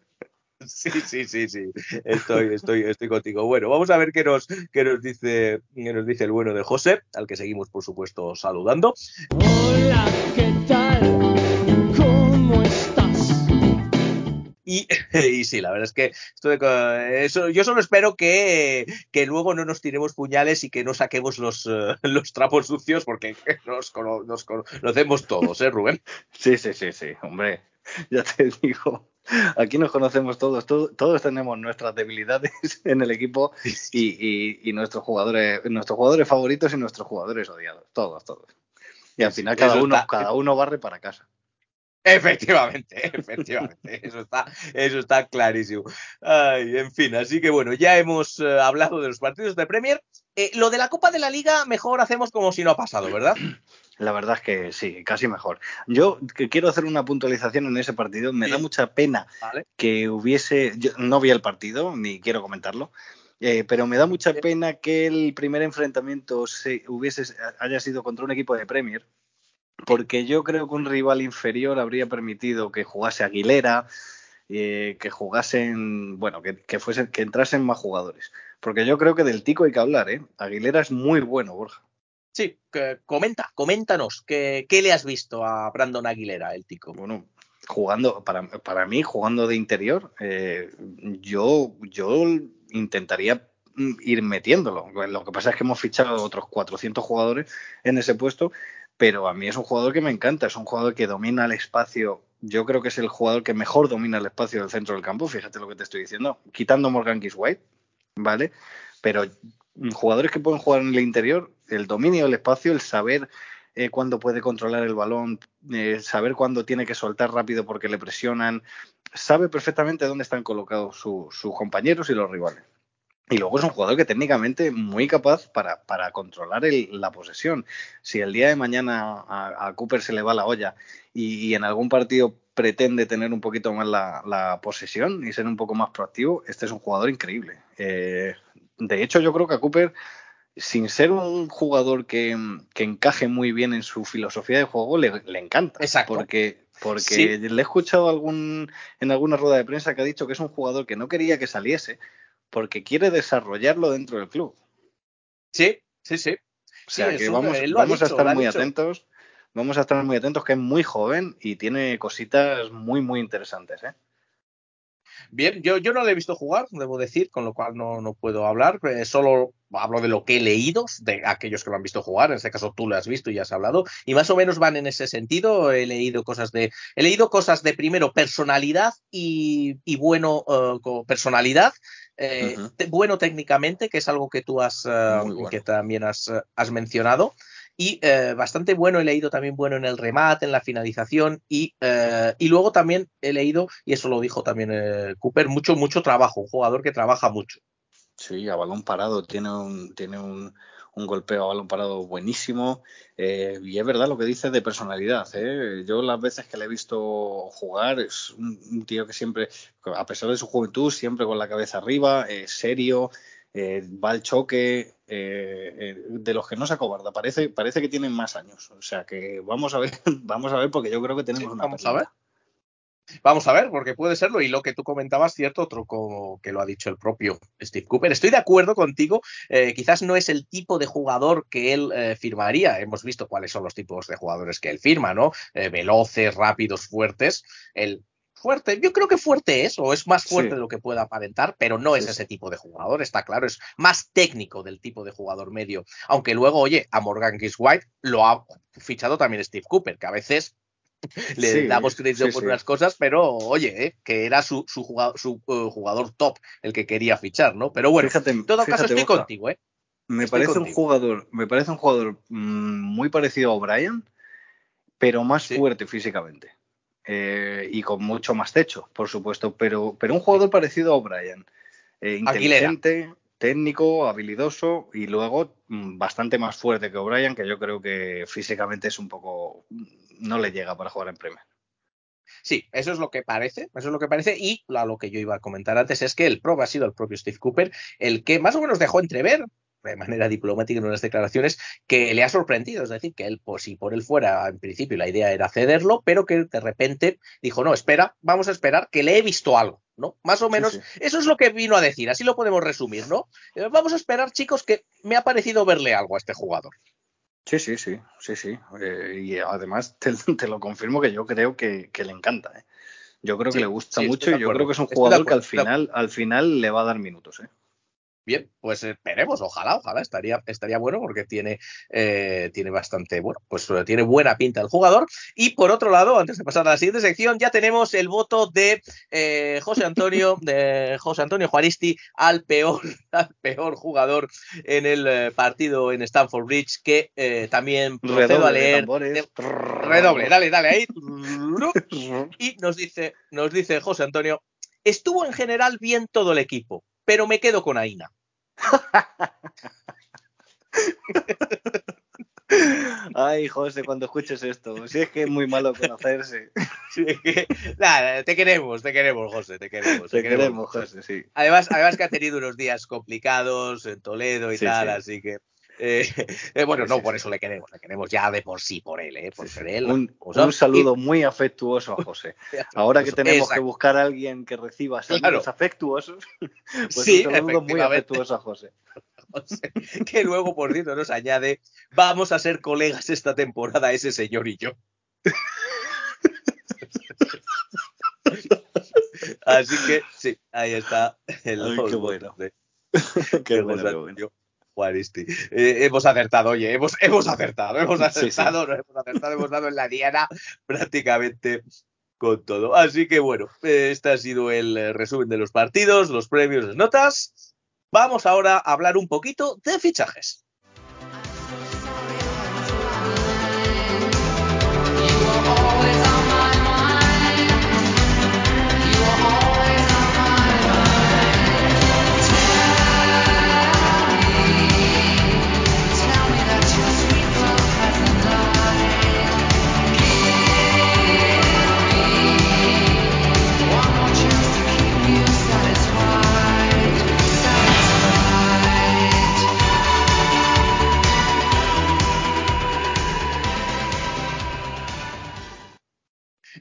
Sí, sí, sí, sí. Estoy, estoy, estoy contigo. Bueno, vamos a ver qué nos, qué nos dice, qué nos dice el bueno de José, al que seguimos, por supuesto, saludando. Hola, ¿qué tal? Y, <laughs> y sí, la verdad es que esto de co- eso, yo solo espero que, que luego no nos tiremos puñales y que no saquemos los, eh, <laughs> los trapos sucios, porque <laughs> nos, cono- nos conocemos todos, ¿eh, Rubén? Sí, sí, sí, sí, hombre. Ya te digo, aquí nos conocemos todos, to- todos tenemos nuestras debilidades en el equipo y, y- y nuestros jugadores, nuestros jugadores favoritos y nuestros jugadores odiados, todos, todos. Y al final cada uno, cada uno barre para casa. Efectivamente, <laughs> efectivamente, eso está, eso está clarísimo. Ay, en fin, así que bueno, ya hemos eh, hablado de los partidos de Premier. Eh, lo de la Copa de la Liga, mejor hacemos como si no ha pasado, ¿verdad? <clears throat> La verdad es que sí, casi mejor. Yo que quiero hacer una puntualización en ese partido. Me da mucha pena Vale. que hubiese. Yo no vi el partido, ni quiero comentarlo. eh, pero me da mucha pena que el primer enfrentamiento se hubiese haya sido contra un equipo de Premier, porque yo creo que un rival inferior habría permitido que jugase Aguilera, eh, que jugasen, bueno, que, que fuesen, que entrasen más jugadores. Porque yo creo que del Tico hay que hablar, ¿eh? Aguilera es muy bueno, Borja. Sí, que- comenta, coméntanos, ¿qué, ¿qué le has visto a Brandon Aguilera, el tico? Bueno, jugando, para, para mí, jugando de interior, eh, yo, yo intentaría ir metiéndolo. Lo que pasa es que hemos fichado otros 400 jugadores en ese puesto, pero a mí es un jugador que me encanta, es un jugador que domina el espacio. Yo creo que es el jugador que mejor domina el espacio del centro del campo, fíjate lo que te estoy diciendo, quitando Morgan White, ¿vale? Pero jugadores que pueden jugar en el interior, el dominio del espacio, el saber eh, cuándo puede controlar el balón, eh, saber cuándo tiene que soltar rápido porque le presionan, sabe perfectamente dónde están colocados su- sus compañeros y los rivales. Y luego es un jugador que técnicamente muy capaz para, para controlar el- la posesión. Si el día de mañana a, a Cooper se le va la olla y, y en algún partido pretende tener un poquito más la, la posesión y ser un poco más proactivo, este es un jugador increíble. Eh, de hecho, yo creo que a Cooper, sin ser un jugador que, que encaje muy bien en su filosofía de juego, le, le encanta. Exacto. Porque, porque Sí. le he escuchado algún, en alguna rueda de prensa que ha dicho que es un jugador que no quería que saliese porque quiere desarrollarlo dentro del club. Sí, sí, sí. O sea que vamos, a estar muy atentos. Vamos a estar muy atentos, que es muy joven y tiene cositas muy, muy interesantes. ¿eh? Bien, yo, yo no le he visto jugar, debo decir, con lo cual no, no puedo hablar. eh, solo hablo de lo que he leído, de aquellos que lo han visto jugar. En este caso tú lo has visto y has hablado. Y más o menos van en ese sentido. He leído cosas de. He leído cosas de primero personalidad y, y bueno, eh, personalidad. Eh, bueno técnicamente, que es algo que tú has eh, bueno. que también has, eh, has mencionado. Y eh, bastante bueno, he leído también bueno en el remate, en la finalización. Y, eh, y luego también he leído, y eso lo dijo también Cooper, mucho, mucho trabajo, un jugador que trabaja mucho. Sí, a balón parado tiene un, tiene un, un golpeo a balón parado buenísimo. eh, y es verdad lo que dice de personalidad. ¿eh? Yo las veces que le he visto jugar es un, un tío que siempre, a pesar de su juventud, siempre con la cabeza arriba, eh, serio, va al choque, eh, eh, de los que no se acobarda. Parece, parece que tienen más años. O sea que vamos a ver, <laughs> vamos a ver porque yo creo que tenemos Sí, una vamos a ver. Vamos a ver, porque puede serlo. Y lo que tú comentabas, cierto, otro como que lo ha dicho el propio Steve Cooper. Estoy de acuerdo contigo. eh, quizás no es el tipo de jugador que él eh, firmaría. Hemos visto cuáles son los tipos de jugadores que él firma, ¿no? Eh, veloces, rápidos, fuertes. El fuerte, yo creo que fuerte es, o es más fuerte Sí. de lo que pueda aparentar, pero no es Sí, ese tipo de jugador, está claro. Es más técnico del tipo de jugador medio. Aunque luego, oye, a Morgan White lo ha fichado también Steve Cooper, que a veces <laughs> le Sí, damos crédito sí, por sí. unas cosas, pero oye, eh, que era su, su, jugador, su eh, jugador top el que quería fichar, ¿no? Pero bueno, Fíjate, en todo caso estoy Borja. contigo, ¿eh? Me Estoy parece un jugador, me parece un jugador mm, muy parecido a O'Brien, pero más fuerte físicamente. Eh, y con mucho más techo, por supuesto, pero, pero un jugador parecido a O'Brien. Eh, Aguilera. inteligente, técnico, habilidoso y luego mm, bastante más fuerte que O'Brien, que yo creo que físicamente es un poco. No le llega para jugar en Premier. Sí, eso es lo que parece, eso es lo que parece. Y a lo que yo iba a comentar antes es que el pro ha sido el propio Steve Cooper el que más o menos dejó entrever de manera diplomática en unas declaraciones que le ha sorprendido, es decir, que él, pues si por él fuera, en principio la idea era cederlo, pero que de repente dijo, no, espera, vamos a esperar, que le he visto algo, ¿no? Más o menos, sí. eso es lo que vino a decir, así lo podemos resumir, ¿no? Eh, Vamos a esperar, chicos, que me ha parecido verle algo a este jugador. Sí, sí, sí, sí, sí. Eh, y además te, <laughs> te lo confirmo que yo creo que, que le encanta. ¿eh? Yo creo Sí, que le gusta sí, mucho y yo creo que es un jugador que al final, al final le va a dar minutos. ¿eh? Bien, pues esperemos, ojalá, ojalá, estaría, estaría bueno porque tiene, eh, tiene bastante, bueno, pues eh, tiene buena pinta el jugador. Y por otro lado, antes de pasar a la siguiente sección, ya tenemos el voto de eh, José Antonio, de José Antonio Juaristi al peor, <laughs> al peor jugador en el eh, partido en Stamford Bridge, que eh, también procedo a leer. de- redoble, dale, dale ahí. <laughs> Y nos dice, nos dice José Antonio, estuvo en general bien todo el equipo, pero me quedo con Aina. Ay, José, cuando escuches esto, si es que es muy malo conocerse. Que- nada, te queremos, te queremos, José, te queremos. Te queremos, José, sí. Además, además que ha tenido unos días complicados en Toledo y Sí, tal, sí. así que. Eh, <laughs> eh, bueno, no por eso le queremos, le queremos ya de por sí, por él, ¿eh? Por Sí, ser él. Un, saludo muy afectuoso a José. <laughs> Ahora que tenemos que buscar a alguien que reciba <laughs> saludos Claro. afectuosos, pues Sí, un saludo muy afectuoso a José. José, que luego, por cierto, nos añade, vamos a ser colegas esta temporada, ese señor y yo. Así que sí, ahí está el Ay, qué bueno. de- bueno, qué bueno. Antonio. Juanisti. Eh, hemos acertado, oye, hemos, hemos acertado, hemos Sí, sí. acertado, no hemos acertado, hemos dado en la diana prácticamente con todo. Así que bueno, este ha sido el resumen de los partidos, los premios, las notas. Vamos ahora a hablar un poquito de fichajes.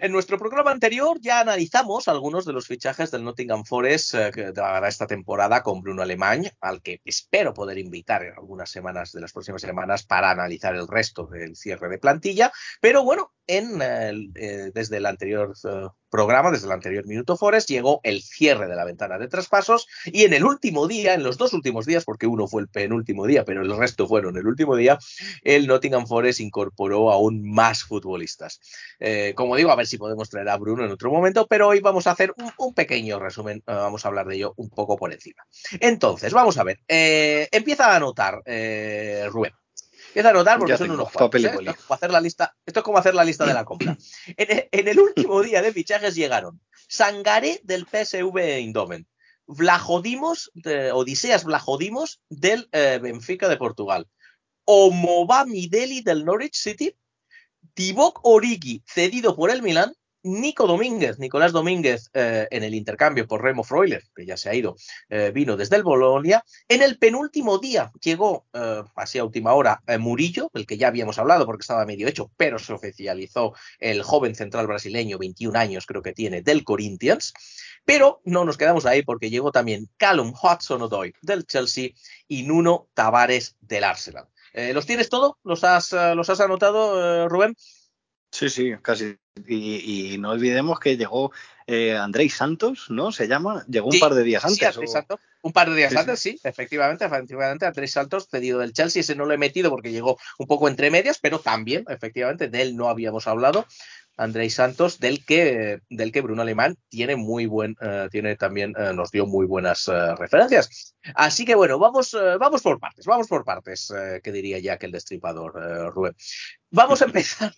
En nuestro programa anterior ya analizamos algunos de los fichajes del Nottingham Forest eh, que esta temporada con Bruno Alemán, al que espero poder invitar en algunas semanas de las próximas semanas para analizar el resto del cierre de plantilla. Pero bueno, en, eh, desde el anterior eh, programa, desde el anterior Minuto Forest, llegó el cierre de la ventana de traspasos y en el último día, en los dos últimos días, porque uno fue el penúltimo día, pero el resto fueron el último día, el Nottingham Forest incorporó aún más futbolistas. Eh, como digo, a ver si podemos traer a Bruno en otro momento, pero hoy vamos a hacer un, un pequeño resumen, vamos a hablar de ello un poco por encima. Entonces, vamos a ver, empieza a anotar, Rubén. Empieza a anotar porque Ya son unos cuantos, papel y ¿eh? Esto es como hacer la lista, esto es como hacer la lista de <clears throat> la compra. En, el- en el último día de fichajes llegaron Sangaré del PSV Eindhoven, Vlajodimos, de- Odiseas Vlajodimos del eh, Benfica de Portugal, Omoba Mideli del Norwich City, Divock Origi cedido por el Milan, Nico Domínguez, Nicolás Domínguez eh, en el intercambio por Remo Freuler, que ya se ha ido, eh, vino desde el Bolonia. En el penúltimo día llegó, eh, así a última hora, eh, Murillo, del que ya habíamos hablado porque estaba medio hecho, pero se oficializó el joven central brasileño, 21 años creo que tiene, del Corinthians. Pero no nos quedamos ahí porque llegó también Callum Hudson-Odoi del Chelsea y Nuno Tavares del Arsenal. ¿Los tienes todo? ¿Los has, los has anotado, Rubén? Sí, sí, casi. Y, y no olvidemos que llegó eh, Andrei Santos, ¿no? Se llama. Llegó un Sí, par de días Sí, antes. Andrés o- Santos. Un par de días Sí, sí. antes, sí, efectivamente, efectivamente, Andrés Santos, cedido del Chelsea, ese no lo he metido porque llegó un poco entre medias, pero también, efectivamente, de él no habíamos hablado. Andrés Santos, del que, del que Bruno Alemán tiene muy buen, eh, tiene también, eh, nos dio muy buenas eh, referencias. Así que bueno, vamos, vamos por partes, vamos por partes, que diría ya que el destripador, Rubén. Vamos a <laughs> empezar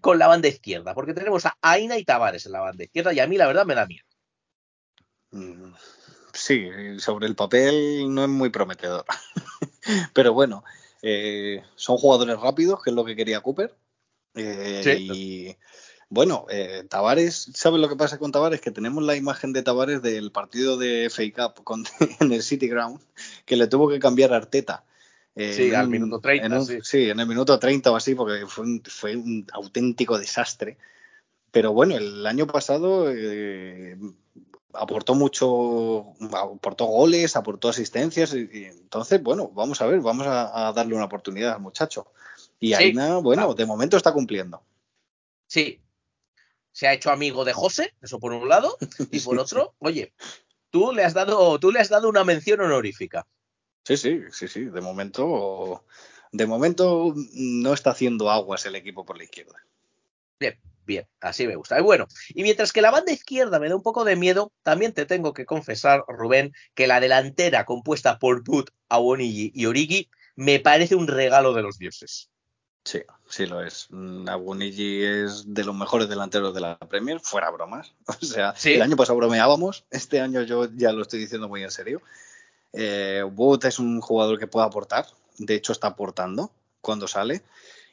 con la banda izquierda, porque tenemos a Aina y Tavares en la banda izquierda, y a mí la verdad me da miedo. Mm, Sí, sobre el papel no es muy prometedor. <laughs> Pero bueno, eh, son jugadores rápidos, que es lo que quería Cooper. Eh, Sí. Y bueno, eh, Tavares, ¿sabes lo que pasa con Tavares? Que tenemos la imagen de Tavares del partido de FA Cup con- <laughs> en el City Ground, que le tuvo que cambiar a Arteta. Eh, Sí, al un- minuto 30, en un- sí. en el minuto 30 o así, porque fue un, fue un auténtico desastre. Pero bueno, el año pasado eh, aportó mucho, aportó goles, aportó asistencias. Y, y entonces, bueno, vamos a ver, vamos a, a darle una oportunidad al muchacho. Y Sí, Aina, bueno, claro. de momento está cumpliendo. Sí. Se ha hecho amigo de José, eso por un lado, y por otro, <laughs> oye, tú le has dado, tú le has dado una mención honorífica. Sí, sí, sí, sí. De momento, de momento no está haciendo aguas el equipo por la izquierda. Bien, bien, así me gusta. Y bueno, y mientras que la banda izquierda me da un poco de miedo, también te tengo que confesar, Rubén, que la delantera compuesta por Bud, Awonigi y Origi me parece un regalo de los dioses. Sí, sí lo es. Mm, Abunigi es de los mejores delanteros de la Premier, fuera bromas. <laughs> O sea, Sí. el año pasado bromeábamos, este año yo ya lo estoy diciendo muy en serio. Eh, Wood es un jugador que puede aportar, de hecho está aportando cuando sale.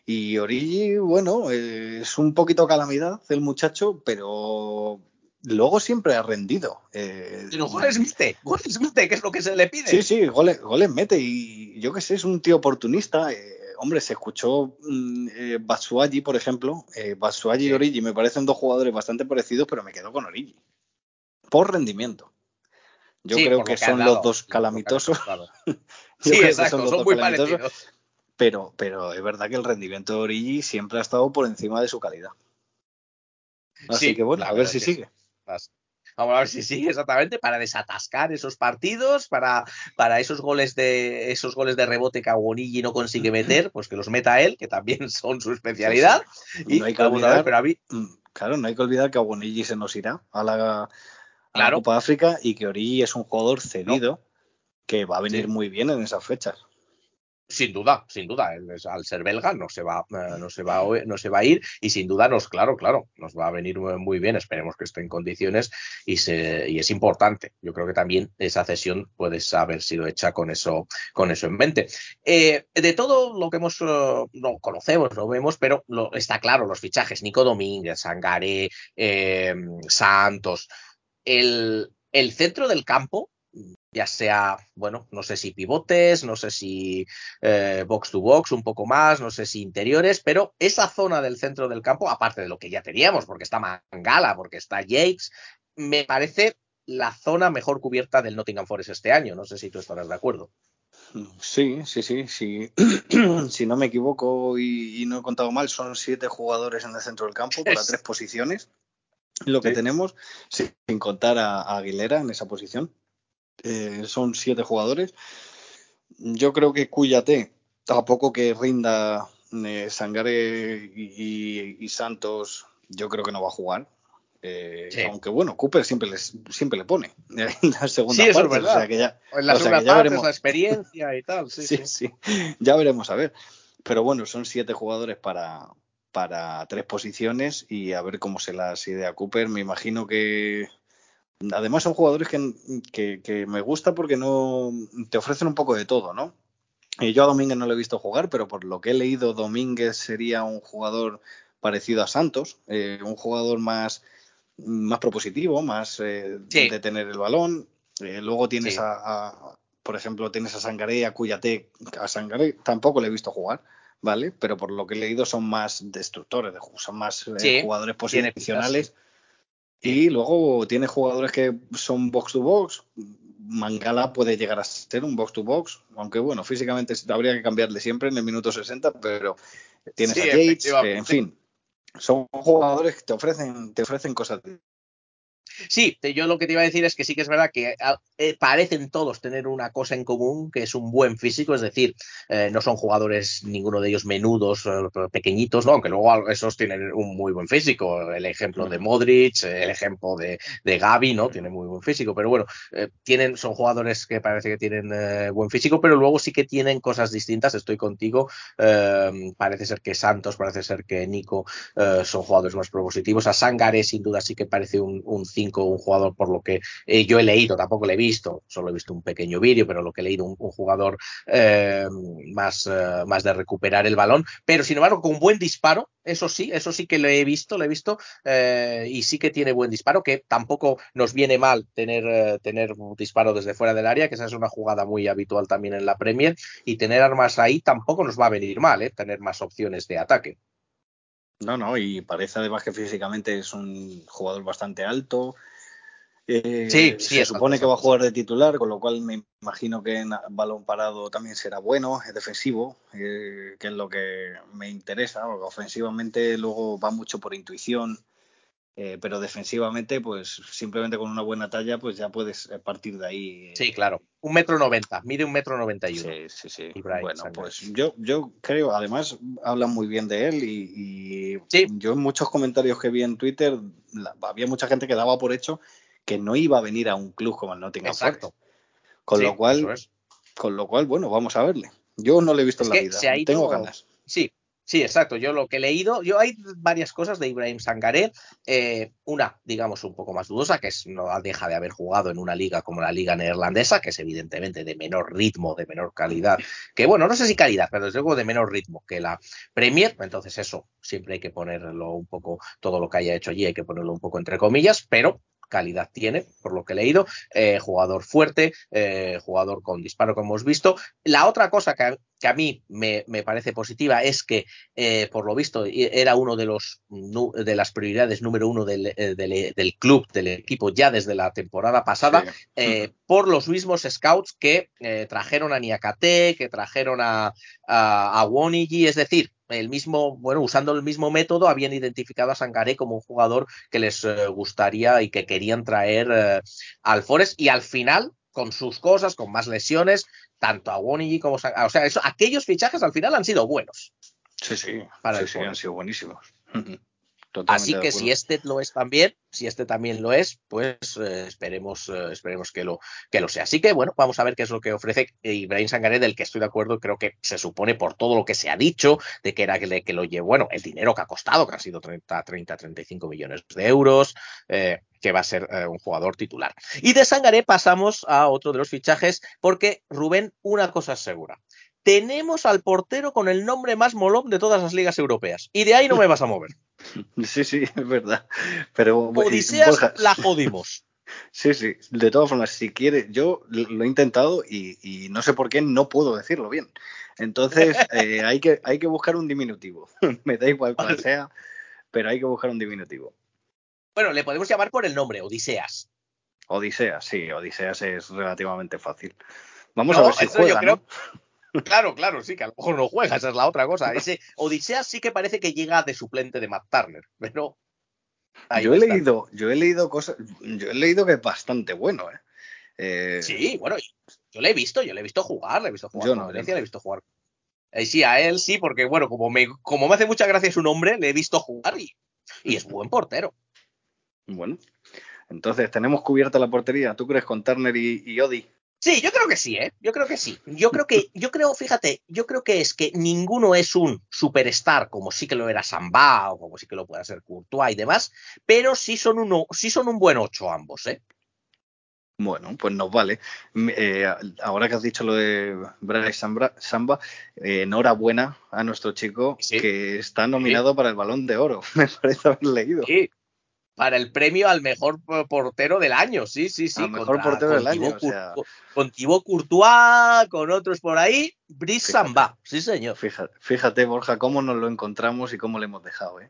Y Origi, bueno, es un poquito calamidad el muchacho, pero luego siempre ha rendido. Eh, Pero goles mete, goles mete, que es lo que se le pide. Sí, sí, goles, goles mete y yo qué sé, es un tío oportunista. eh, hombre, se escuchó mm, eh, Batsuagi, por ejemplo. Eh, Batsuagi Sí. y Origi me parecen dos jugadores bastante parecidos, pero me quedo con Origi. Por rendimiento. Yo Sí, creo que son dado, los dos lo calamitosos. <laughs> Sí, exacto, son muy parecidos. Pero, pero es verdad que el rendimiento de Origi siempre ha estado por encima de su calidad. Así Sí, que bueno, a ver si sigue. Vamos a ver si sigue exactamente para desatascar esos partidos, para, para esos goles de esos goles de rebote que Aguonigi no consigue <clears throat> meter, pues que los meta él, que también <laughs> son su especialidad. Y No hay que vamos a ver, olvidar- pero a mí- Mm, Claro, no hay que olvidar que Aguonigi se nos irá a la, a la Claro. Copa África y que Origi es un jugador cedido que va a venir Sí. muy bien en esas fechas. Sin duda, sin duda, al ser belga no se va, eh, no se va, a- no se va a ir y sin duda nos, claro, claro, nos va a venir muy, bien. Esperemos que esté en condiciones y, se, y es importante. Yo creo que también esa cesión puede haber sido hecha con eso, con eso en mente. Eh, de todo lo que hemos, eh, no conocemos, no vemos, pero lo- está claro, los fichajes, Nico Domínguez, Sangaré, eh, Santos, el, el centro del campo, ya sea, bueno, no sé si pivotes, no sé si eh, box to box un poco más, no sé si interiores, pero esa zona del centro del campo, aparte de lo que ya teníamos, porque está Mangala, porque está Jakes, me parece la zona mejor cubierta del Nottingham Forest este año. No sé si tú estarás de acuerdo. Sí, sí, sí, sí. <clears throat> si no me equivoco y, y no he contado mal, son siete jugadores en el centro del campo para Es- tres posiciones. Lo que Sí. tenemos, sin contar a, a Aguilera en esa posición, eh, son siete jugadores. Yo creo que Cuyate, a poco que rinda eh, Sangare y, y- y Santos, yo creo que no va a jugar. Eh, Sí. Aunque bueno, Cooper siempre, les, siempre le pone <laughs> en la segunda Sí, eso es parte. verdad. O sea que ya, En la O sea segunda que ya parte veremos. es la experiencia y tal. <laughs> Sí, sí. sí, ya veremos a ver. Pero bueno, son siete jugadores para, para tres posiciones y a ver cómo se las idea Cooper. Me imagino que. Además, son jugadores que, que, que me gusta porque no te ofrecen un poco de todo, ¿no? Y yo a Domínguez no lo he visto jugar, pero por lo que he leído, Domínguez sería un jugador parecido a Santos, eh, un jugador más, más propositivo, más eh, Sí. de tener el balón. Eh, luego tienes Sí. a, a- por ejemplo, tienes a Sangaré, a Cuyate, a Sangaré tampoco le he visto jugar, ¿vale? Pero por lo que he leído son más destructores, de son más eh, Sí, jugadores posicionales. Y luego tiene jugadores que son box to box. Mangala puede llegar a ser un box to box, aunque bueno, físicamente habría que cambiarle siempre en el minuto 60, pero tienes Sí, a eh, en fin, son jugadores que te ofrecen, te ofrecen cosas. Sí, yo lo que te iba a decir es que sí que es verdad que ah, eh, parecen todos tener una cosa en común, que es un buen físico, es decir, eh, no son jugadores, ninguno de ellos menudos, eh, pequeñitos, ¿no? aunque luego esos tienen un muy buen físico. El ejemplo de Modric, el ejemplo de, de Gaby, ¿no? Tiene muy buen físico, pero bueno, tienen, son jugadores que parece que tienen buen físico, pero luego sí que tienen cosas distintas, estoy contigo. parece ser que Santos, parece ser que Nico son jugadores más propositivos. A Sangaré, sin duda, sí que parece un 5, un jugador por lo que eh, yo he leído, tampoco lo he visto, solo he visto un pequeño vídeo, pero lo que he leído, un, jugador eh, más, eh, más de recuperar el balón, pero sin embargo, con buen disparo, eso sí, eso sí que lo he visto, lo he visto, y sí que tiene buen disparo, que tampoco nos viene mal tener, tener un disparo desde fuera del área, que esa es una jugada muy habitual también en la Premier, y tener armas ahí tampoco nos va a venir mal, tener más opciones de ataque. No, no, y parece además que físicamente es un jugador bastante alto. Eh, Sí, sí, se supone que va a jugar de titular, con lo cual me imagino que en balón parado también será bueno, es defensivo, eh, que es lo que me interesa, porque ofensivamente luego va mucho por intuición, eh, pero defensivamente, pues simplemente con una buena talla, pues ya puedes eh, partir de ahí. eh, Sí, claro. Un metro noventa, mide un metro noventa y uno. Sí, sí, sí. Bueno, pues yo, yo creo, además hablan muy bien de él y, y Sí. yo en muchos comentarios que vi en Twitter la- había mucha gente que daba por hecho que no iba a venir a un club como el Nottingham Exacto. Forest. Con Sí, lo cual, es. con lo cual, bueno, vamos a verle. Yo no le he visto Es en la vida, ido- tengo ganas. Sí, sí, exacto. Yo lo que he leído, yo hay varias cosas de Ibrahim Sangaré. Eh, una, digamos, un poco más dudosa, que es no deja de haber jugado en una liga como la liga neerlandesa, que es evidentemente de menor ritmo, de menor calidad, que bueno, no sé si calidad, pero desde luego de menor ritmo que la Premier. Entonces eso siempre hay que ponerlo un poco, todo lo que haya hecho allí hay que ponerlo un poco entre comillas, pero calidad tiene, por lo que he leído, eh, jugador fuerte, eh, jugador con disparo, como hemos visto. La otra cosa que a, que a mí me, me, parece positiva es que, eh, por lo visto, era uno de los de las prioridades número uno del, del, del club, del equipo, ya desde la temporada pasada, sí. por los mismos scouts que trajeron a Niakate, que trajeron a, a, a Wonigi, es decir, el mismo, bueno, usando el mismo método, habían identificado a Sangaré como un jugador que les eh, gustaría y que querían traer eh, al Forest y al final, con sus cosas, con más lesiones, tanto a Wonigi como a, o sea, eso, aquellos fichajes al final han sido buenos. Sí, sí, Para sí, el sí, han sido buenísimos. <laughs> Así que si este lo es también, si este también lo es, pues eh, esperemos, eh, esperemos que lo, que lo sea. Así que bueno, vamos a ver qué es lo que ofrece Ibrahim Sangaré, del que estoy de acuerdo, creo que se supone por todo lo que se ha dicho, de que era que, que lo llevó, bueno, el dinero que ha costado, que han sido 30, 30, 35 millones de euros, eh, que va a ser un jugador titular. Y de Sangaré pasamos a otro de los fichajes, porque Rubén, una cosa es segura. Tenemos al portero con el nombre más molón de todas las ligas europeas. Y de ahí no me vas a mover. <laughs> Sí, sí, es verdad. Pero Odiseas Borja, la jodimos. <laughs> Sí, sí. De todas formas, si quiere, yo lo he intentado y, y no sé por qué no puedo decirlo bien. Entonces, <laughs> eh, hay, que, hay que buscar un diminutivo. Me da igual cuál sea, pero hay que buscar un diminutivo. Bueno, le podemos llamar por el nombre, Odiseas. Odisea, sí, Odiseas es relativamente fácil. Vamos No, a ver si yo juega, creo- ¿no? Claro, claro, sí, que a lo mejor no juega, esa es la otra cosa. Ese Odiseas sí que parece que llega de suplente de Matt Turner, pero. ahí Yo he leído, yo he leído cosas, yo he leído que es bastante bueno, ¿eh? Eh, Sí, bueno, yo le he visto, yo le he visto jugar, le he visto jugar Yo no. le he visto jugar. Eh, sí, a él sí, porque bueno, como me, como me hace mucha gracia su nombre, le he visto jugar y, y es buen portero. Bueno, entonces tenemos cubierta la portería. ¿Tú crees con Turner y, y Odi? Sí, yo creo que sí, ¿eh? Yo creo que sí. Yo creo que, yo creo, fíjate, yo creo que es que ninguno es un superstar como sí que lo era Samba o como sí que lo pueda ser Courtois y demás, pero sí son uno, sí son un buen ocho ambos, ¿eh? Bueno, pues nos vale. M- eh, ahora que has dicho lo de Bryce Samba, Samba, eh, enhorabuena a nuestro chico Sí. que está nominado para el Balón de Oro. <laughs> Me parece haber leído. Sí. Para el premio al mejor po- portero del año, sí, sí, sí. Al mejor portero del año, o sea. Con Thibaut Courtois, con otros por ahí, Brice. Samba, sí señor. Fíjate, fíjate, Borja, cómo nos lo encontramos y cómo le hemos dejado, ¿eh?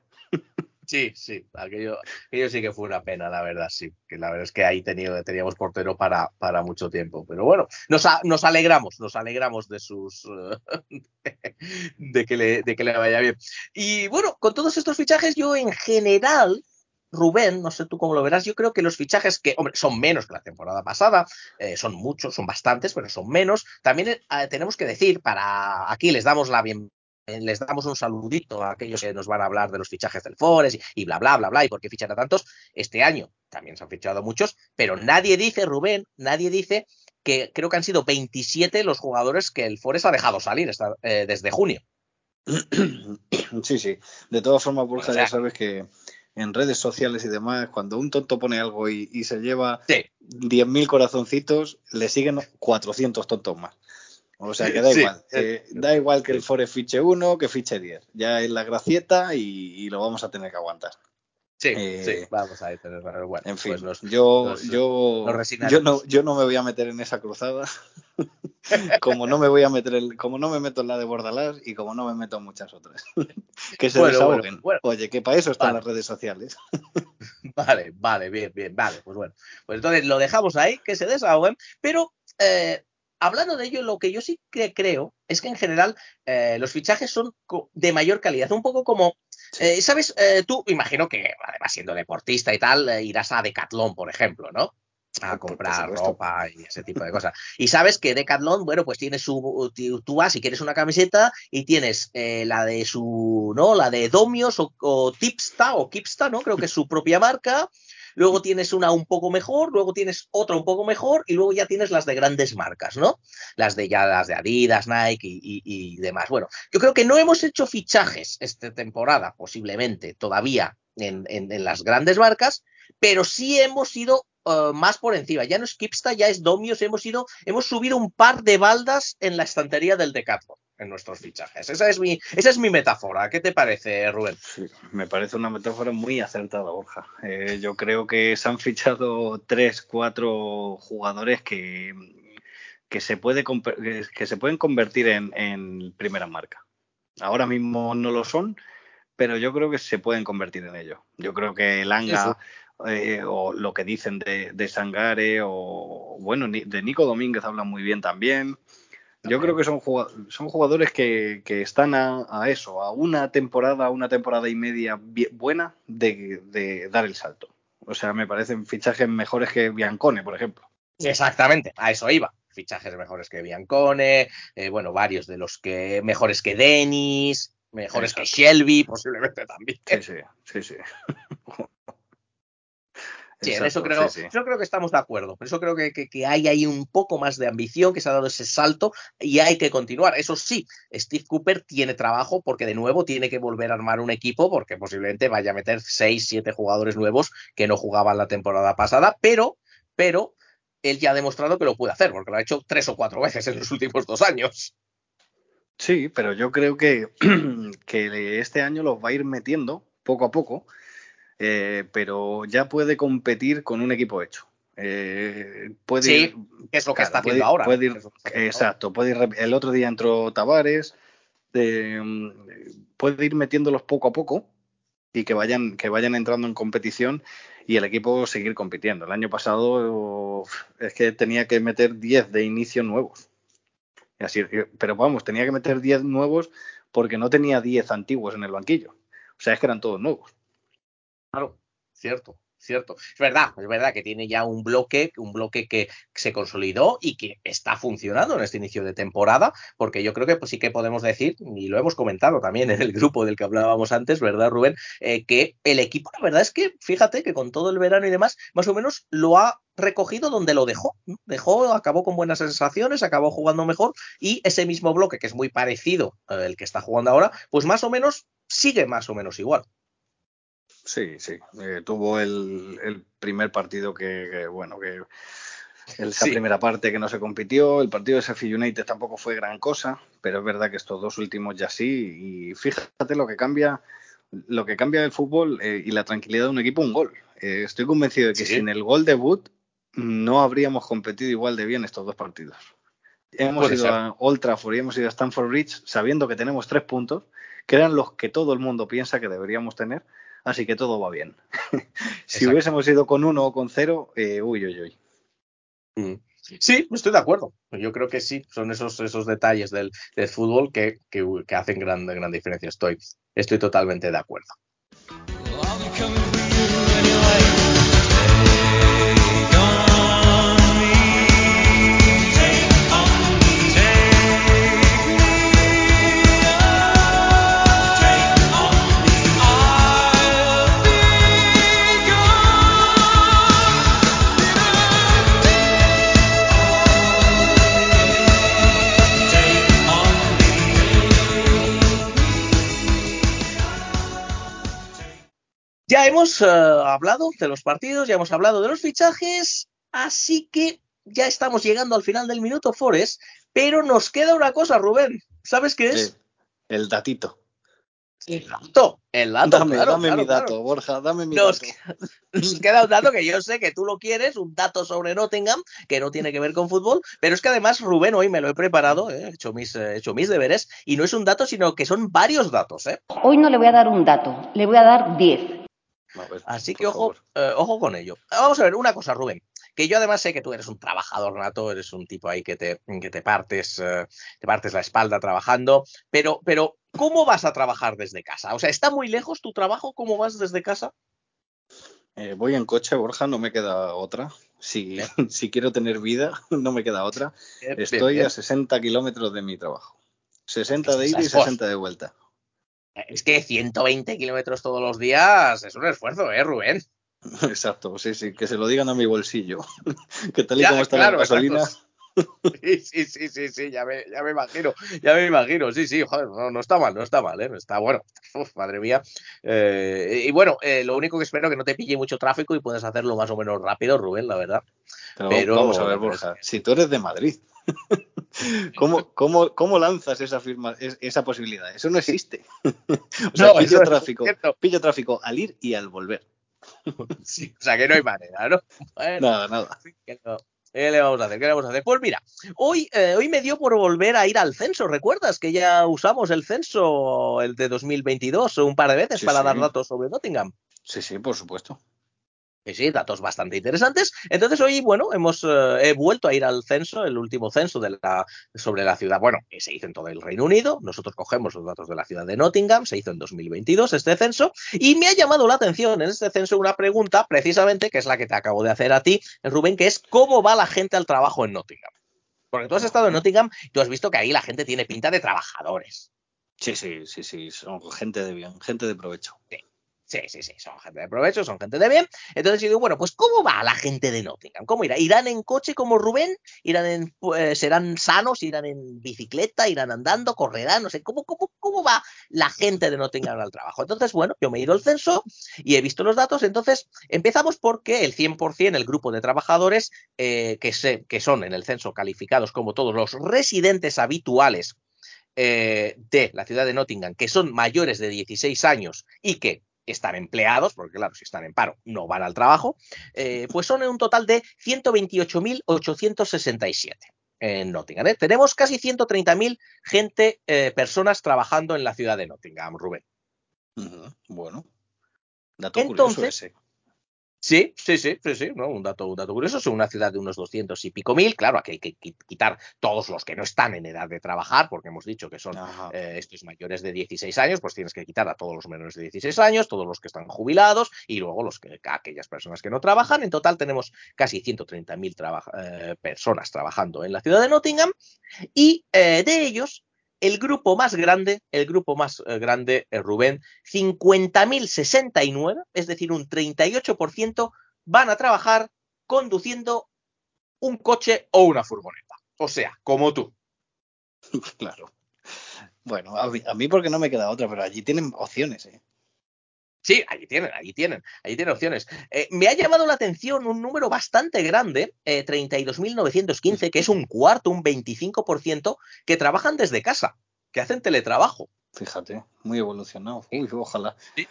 Sí, sí, aquello, aquello sí que fue una pena, la verdad, sí. Que la verdad es que ahí tenido, teníamos portero para, para mucho tiempo. Pero bueno, nos, a- nos alegramos, nos alegramos de sus <laughs> de, que le, de que le vaya bien. Y bueno, con todos estos fichajes, yo en general, Rubén, no sé tú cómo lo verás, yo creo que los fichajes que, hombre, son menos que la temporada pasada, eh, son muchos, son bastantes, pero son menos. También eh, tenemos que decir, para aquí les damos la bienvenida les damos un saludito a aquellos que nos van a hablar de los fichajes del Forest y, y bla, bla, bla, bla, y por qué fichan a tantos. Este año también se han fichado muchos, pero nadie dice, Rubén, nadie dice que creo que han sido 27 los jugadores que el Forest ha dejado salir eh, desde junio. Sí, sí. De todas formas, Borja, O sea- ya sabes que en redes sociales y demás, cuando un tonto pone algo y, y se lleva Sí, 10.000 corazoncitos, le siguen 400 tontos más. O sea que da Sí. igual. Eh, da igual que el Forest fiche uno, que fiche 10. Ya es la gracieta y, y lo vamos a tener que aguantar. Sí, Eh, sí, vamos a tener, bueno, En fin, pues nos- yo, yo, yo, no, yo no me voy a meter en esa cruzada. <laughs> como no me voy a meter el, como no me meto en la de Bordalás y como no me meto en muchas otras. <laughs> que se Bueno, desahoguen. bueno, bueno. Oye, que para eso están Vale. las redes sociales. <laughs> Vale, vale, bien, bien, vale, pues bueno. Pues entonces lo dejamos ahí, que se desahoguen, pero eh, hablando de ello, lo que yo sí que creo es que en general eh, los fichajes son de mayor calidad, un poco como, eh, ¿sabes? Eh, tú, imagino que además siendo deportista y tal, eh, irás a Decathlon, por ejemplo, ¿no? A comprar ropa y ese tipo de cosas. Y sabes que Decathlon, bueno, pues tiene su. Tú tú vas y quieres una camiseta y tienes eh, la de su. ¿No? La de Domios o, o Tipsta o Kipsta, ¿no? Creo que es su propia marca. Luego tienes una un poco mejor, luego tienes otra un poco mejor y luego ya tienes las de grandes marcas, ¿no? Las de ya las de Adidas, Nike y, demás. Bueno, yo creo que no hemos hecho fichajes esta temporada, posiblemente todavía en, en- en las grandes marcas, pero sí hemos ido eh, más por encima. Ya no es Kipsta, ya es Domios, hemos ido, hemos subido un par de baldas en la estantería del Decathlon en nuestros fichajes. Esa es mi, esa es mi metáfora. ¿Qué te parece, Rubén? Sí, me parece una metáfora muy acertada, Borja. Eh, yo creo que se han fichado tres, cuatro jugadores que, que, se, puede, que- se pueden convertir en, en primera marca. Ahora mismo no lo son, pero yo creo que se pueden convertir en ello. Yo creo que Langa eh, o lo que dicen de, de Sangare o bueno, de Nico Domínguez hablan muy bien también. Yo creo que son, jugadores que, que están a, a eso, a una temporada, una temporada y media buena de, de dar el salto. O sea, me parecen fichajes mejores que Biancone, por ejemplo. Exactamente, a eso iba. Fichajes mejores que Biancone, eh, bueno, varios de los que mejores que Denis, mejores que. Shelby, posiblemente también. Sí, sí, sí, sí. <laughs> Sí, en eso creo, sí, sí. yo creo que estamos de acuerdo. Por eso creo que, que- que hay ahí un poco más de ambición, que se ha dado ese salto y hay que continuar. Eso sí, Steve Cooper tiene trabajo porque de nuevo tiene que volver a armar un equipo porque posiblemente vaya a meter seis, siete jugadores nuevos que no jugaban la temporada pasada, pero, pero él ya ha demostrado que lo puede hacer porque lo ha hecho tres o cuatro veces en los últimos dos años. Sí, pero yo creo que, <clears throat> que este año los va a ir metiendo poco a poco, eh, pero ya puede competir con un equipo hecho. Eh, puede Sí, ir- que es lo que claro, está haciendo ahora. exacto, puede ir el otro día entró Tavares, eh, puede ir metiéndolos poco a poco y que vayan, que vayan entrando en competición y el equipo seguir compitiendo. El año pasado es que tenía que meter 10 de inicio nuevos. Así, pero vamos, tenía que meter 10 nuevos porque no tenía 10 antiguos en el banquillo. O sea, es que eran todos nuevos. Claro, cierto, cierto. Es verdad, es verdad que tiene ya un bloque, un bloque que se consolidó y que está funcionando en este inicio de temporada, porque yo creo que pues, sí que podemos decir, y lo hemos comentado también en el grupo del que hablábamos antes, ¿verdad, Rubén? Eh, que el equipo, la verdad es que, fíjate que con todo el verano y demás, más o menos lo ha recogido donde lo dejó. Dejó, acabó con buenas sensaciones, acabó jugando mejor y ese mismo bloque, que es muy parecido al que está jugando ahora, pues más o menos sigue más o menos igual. Sí, sí. Eh, tuvo el, el primer partido que, que, bueno, que esa Sí. primera parte que no se compitió. El partido de Sheffield United tampoco fue gran cosa, pero es verdad que estos dos últimos ya sí. Y fíjate lo que cambia, lo que cambia el fútbol eh, y la tranquilidad de un equipo, un gol. Eh, estoy convencido de que Sí. sin el gol debut no habríamos competido igual de bien estos dos partidos. Hemos Puede ido ser. a Old Trafford y hemos ido a Stamford Bridge sabiendo que tenemos tres puntos, que eran los que todo el mundo piensa que deberíamos tener, así que todo va bien. <laughs> si Exacto. hubiésemos ido con uno o con cero, eh, uy, uy, uy. Mm. Sí, estoy de acuerdo. Yo creo que sí, son esos, esos detalles del, del fútbol que, que, que hacen gran, gran diferencia. Estoy, estoy totalmente de acuerdo. Ya hemos eh, hablado de los partidos, ya hemos hablado de los fichajes, así que ya estamos llegando al final del minuto Forest, pero nos queda una cosa, Rubén. ¿Sabes qué es? El datito. El dato. El dato, dame claro, dame claro, mi dato, claro. Borja, dame mi Nos, dato. nos queda un dato que yo sé que tú lo quieres, un dato sobre Nottingham, que no tiene que ver con fútbol, pero es que además, Rubén, hoy me lo he preparado, eh, he, hecho mis, eh, he hecho mis deberes, y no es un dato, sino que son varios datos. ¿eh? Hoy no le voy a dar un dato, le voy a dar 10. Pues, Así que ojo, eh, ojo con ello. Vamos a ver una cosa, Rubén. Que yo además sé que tú eres un trabajador nato, eres un tipo ahí que te, que te partes, eh, te partes la espalda trabajando, pero, pero ¿cómo vas a trabajar desde casa? O sea, ¿está muy lejos tu trabajo? ¿Cómo vas desde casa? Eh, voy en coche, Borja, no me queda otra. Si, <laughs> si quiero tener vida, <laughs> no me queda otra. Bien, Estoy bien, a 60 kilómetros de mi trabajo. 60 Es que de ida y esfuerzo. 60 de vuelta. Es que 120 kilómetros todos los días es un esfuerzo, ¿eh, Rubén? Exacto, sí, sí, que se lo digan a mi bolsillo. <laughs> que tal y Ya, como está claro, la gasolina. Sí, sí, sí, sí, sí, ya me, ya me imagino, ya me imagino, sí, sí, joder, no, no está mal, no está mal, ¿eh? está bueno, Uf, madre mía. Eh, y bueno, eh, lo único que espero que no te pille mucho tráfico y puedas hacerlo más o menos rápido, Rubén, la verdad. Pero, Pero- vamos a ver, Borja, si tú eres de Madrid, <laughs> <laughs> ¿cómo, cómo, cómo lanzas esa, firma, es- esa posibilidad? Eso no existe. <laughs> o sea, No, pillo, tráfico, pillo tráfico al ir y al volver. <laughs> Sí, o sea que no hay manera, ¿no? Bueno, Nada, nada. que no. ¿Qué le vamos a hacer? ¿Qué le vamos a hacer? Pues mira, hoy, eh, hoy me dio por volver a ir al censo. ¿Recuerdas que ya usamos el censo, el de 2022, un par de veces Sí, para sí. dar datos sobre Nottingham? Sí, sí, por supuesto. Sí, sí, datos bastante interesantes. Entonces hoy, bueno, hemos eh, he vuelto a ir al censo, el último censo de la, sobre la ciudad, bueno, que se hizo en todo el Reino Unido. Nosotros cogemos los datos de la ciudad de Nottingham, se hizo en 2022 este censo, y me ha llamado la atención en este censo una pregunta, precisamente, que es la que te acabo de hacer a ti, Rubén, que es cómo va la gente al trabajo en Nottingham. Porque tú has estado en Nottingham y tú has visto que ahí la gente tiene pinta de trabajadores. Sí, sí, sí, sí, son gente de bien, gente de provecho. Sí, sí, sí, son gente de provecho, son gente de bien. Entonces yo digo, bueno, pues ¿cómo va la gente de Nottingham? ¿Cómo irá? ¿Irán en coche como Rubén? ¿Irán en, eh, serán sanos? ¿Irán en bicicleta? ¿Irán andando? ¿Correrán? No sé, ¿cómo, cómo, ¿cómo va la gente de Nottingham al trabajo? Entonces, bueno, yo me he ido al censo y he visto los datos. Entonces, empezamos porque el 100%, el grupo de trabajadores eh, que, se, que son en el censo calificados como todos los residentes habituales eh, de la ciudad de Nottingham, que son mayores de 16 años y que están empleados, porque claro, si están en paro no van al trabajo, eh, pues son en un total de 128.867 en Nottingham. ¿eh? Tenemos casi 130.000 gente, eh, personas trabajando en la ciudad de Nottingham, Rubén. Bueno, dato Entonces, curioso ese. Sí, sí, sí, sí, sí, ¿no? Un dato, un dato curioso. Es una ciudad de unos 200 y pico mil. Claro, aquí hay que qui- quitar todos los que no están en edad de trabajar, porque hemos dicho que son eh, estos mayores de 16 años, pues tienes que quitar a todos los menores de 16 años, todos los que están jubilados y luego los que, aquellas personas que no trabajan. En total tenemos casi 130.000 traba- eh, personas trabajando en la ciudad de Nottingham y eh, de ellos el grupo más grande, el grupo más eh, grande, eh, Rubén, 50.069, es decir, un 38% van a trabajar conduciendo un coche o una furgoneta. O sea, como tú. <laughs> Claro. Bueno, a mí, a mí porque no me queda otra, pero allí tienen opciones, ¿eh? Sí, allí tienen, allí tienen, allí tienen opciones. Eh, me ha llamado la atención un número bastante grande, eh, 32.915, que es un cuarto, un 25%, que trabajan desde casa, que hacen teletrabajo. Fíjate, muy evolucionado. Uy, ojalá. Sí.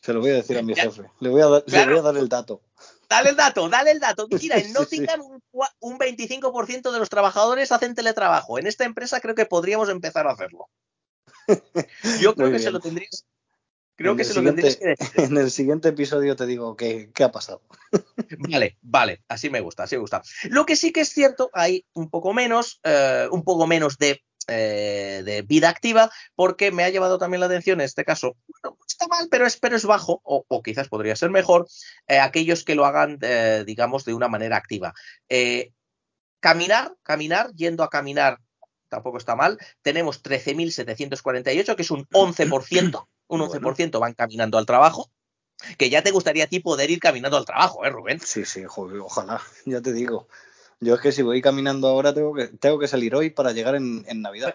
Se lo voy a decir a mi Ya. jefe. Le voy a dar, le voy a dar el dato. Dale el dato, dale el dato. <laughs> Mira, en sí. Nottingham un, un 25% de los trabajadores hacen teletrabajo. En esta empresa creo que podríamos empezar a hacerlo. <laughs> Yo creo Muy que se lo tendrías. Creo En que se lo tendrías que decir. <laughs> En el siguiente episodio te digo qué, qué ha pasado. <laughs> Vale, vale, así me gusta, así me gusta. Lo que sí que es cierto, hay un poco menos, eh, un poco menos de, eh, de vida activa, porque me ha llevado también la atención en este caso, bueno, no está mal, pero es, pero es bajo, o, o quizás podría ser mejor, eh, aquellos que lo hagan, digamos, de una manera activa. Caminar, caminar, yendo a caminar, tampoco está mal. Tenemos 13.748, que es un 11%, un 11% van caminando al trabajo. Que ya te gustaría a ti poder ir caminando al trabajo, ¿eh, Rubén? Sí, sí, joder, ojalá, <laughs> ya te digo. Yo es que si voy caminando ahora tengo que, tengo que salir hoy para llegar en, en Navidad.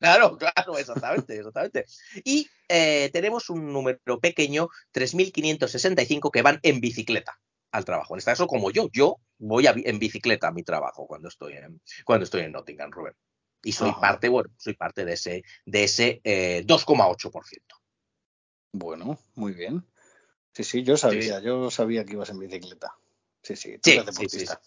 Claro, <laughs> claro, exactamente, exactamente. Y eh, tenemos un número pequeño, 3.565, que van en bicicleta al trabajo. En este caso, como yo, yo voy a en bicicleta a mi trabajo cuando estoy en, cuando estoy en Nottingham, Rubén. Y soy Ajá. parte, bueno, soy parte de ese, de ese eh, 2,8%. Bueno, muy bien. Sí, sí, yo sabía, yo sabía que ibas en bicicleta. Sí, sí, tú Sí, eres sí, sí, deportista.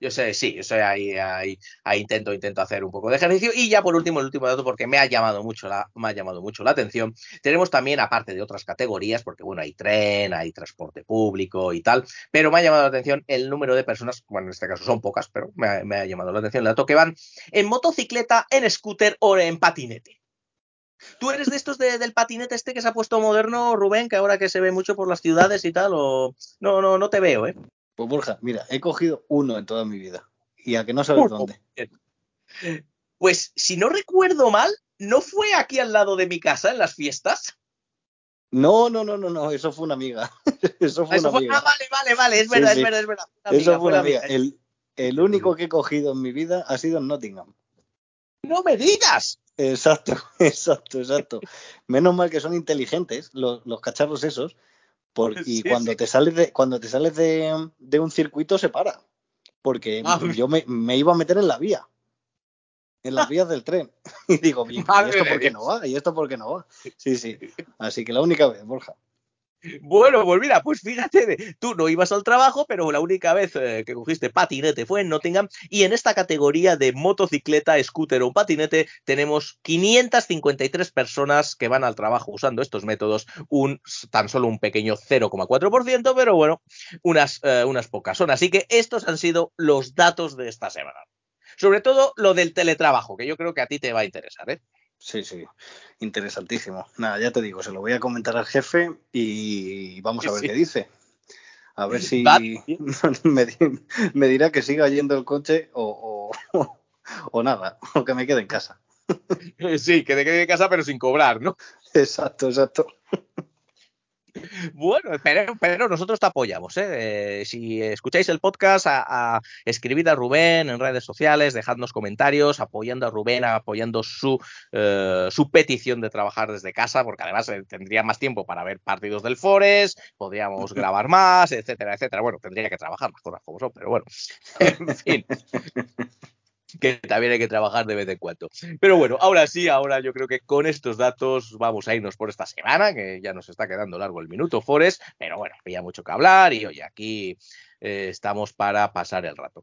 Yo sé, sí, yo sé, ahí, ahí, intento, intento hacer un poco de ejercicio. Y ya por último, el último dato, porque me ha llamado mucho la, me ha llamado mucho la atención. Tenemos también, aparte de otras categorías, porque bueno, hay tren, hay transporte público y tal, pero me ha llamado la atención el número de personas, bueno, en este caso son pocas, pero me ha, llamado la atención el dato que van en motocicleta, en scooter o en patinete. ¿Tú eres de estos de- del patinete este que se ha puesto moderno, Rubén, que ahora que se ve mucho por las ciudades y tal? O... No, no, no te veo, ¿eh? Pues Borja, mira, he cogido uno en toda mi vida. Y a que no sabes dónde. Pues si no recuerdo mal, ¿no fue aquí al lado de mi casa en las fiestas? No, no, no, no, no, eso fue una amiga. <laughs> eso fue Eso una fue- amiga. Ah, vale, vale, vale, es Sí, verdad, sí. es verdad, es verdad. Una eso amiga, fue una amiga. amiga. El, el único que he cogido en mi vida ha sido en Nottingham. ¡No me digas! Exacto, <laughs> exacto, exacto. Menos mal que son inteligentes los, los cacharros esos, porque <laughs> y Sí, cuando sí. te sales de cuando te sales de, de un circuito se para, porque Madre <laughs> yo me, me iba a meter en la vía, en las vías del tren <laughs> y digo, bien, ¿y esto por qué no va? ¿Y esto por qué no va? Sí, sí. Así que la única vez, Borja. Bueno, pues mira, pues fíjate, tú no ibas al trabajo, pero la única vez eh, que cogiste patinete fue en Nottingham y en esta categoría de motocicleta, scooter o patinete tenemos 553 personas que van al trabajo usando estos métodos, un tan solo un pequeño 0,4%, pero bueno, unas, eh, unas pocas son. Así que estos han sido los datos de esta semana. Sobre todo lo del teletrabajo, que yo creo que a ti te va a interesar, ¿eh? Sí, sí, interesantísimo. Nada, ya te digo, se lo voy a comentar al jefe y vamos a ver Sí. qué dice. A ver si <laughs> me dirá que siga yendo el coche o, o, <laughs> o nada, o que me quede en casa. Sí, que te quede en casa pero sin cobrar, ¿no? Exacto, exacto. Bueno, pero, pero nosotros te apoyamos. ¿eh? Eh, si escucháis el podcast, a, a escribid a Rubén en redes sociales, dejadnos comentarios, apoyando a Rubén, apoyando su, eh, su petición de trabajar desde casa, porque además eh, tendría más tiempo para ver partidos del Forest, podríamos <laughs> grabar más, etcétera, etcétera. Bueno, tendría que trabajar las cosas como son, pero bueno, <laughs> en fin. Que también hay que trabajar de vez en cuando. Pero bueno, ahora sí, ahora yo creo que con estos datos vamos a irnos por esta semana, que ya nos está quedando largo el minuto Forest, pero bueno, había mucho que hablar y oye, aquí eh, estamos para pasar el rato.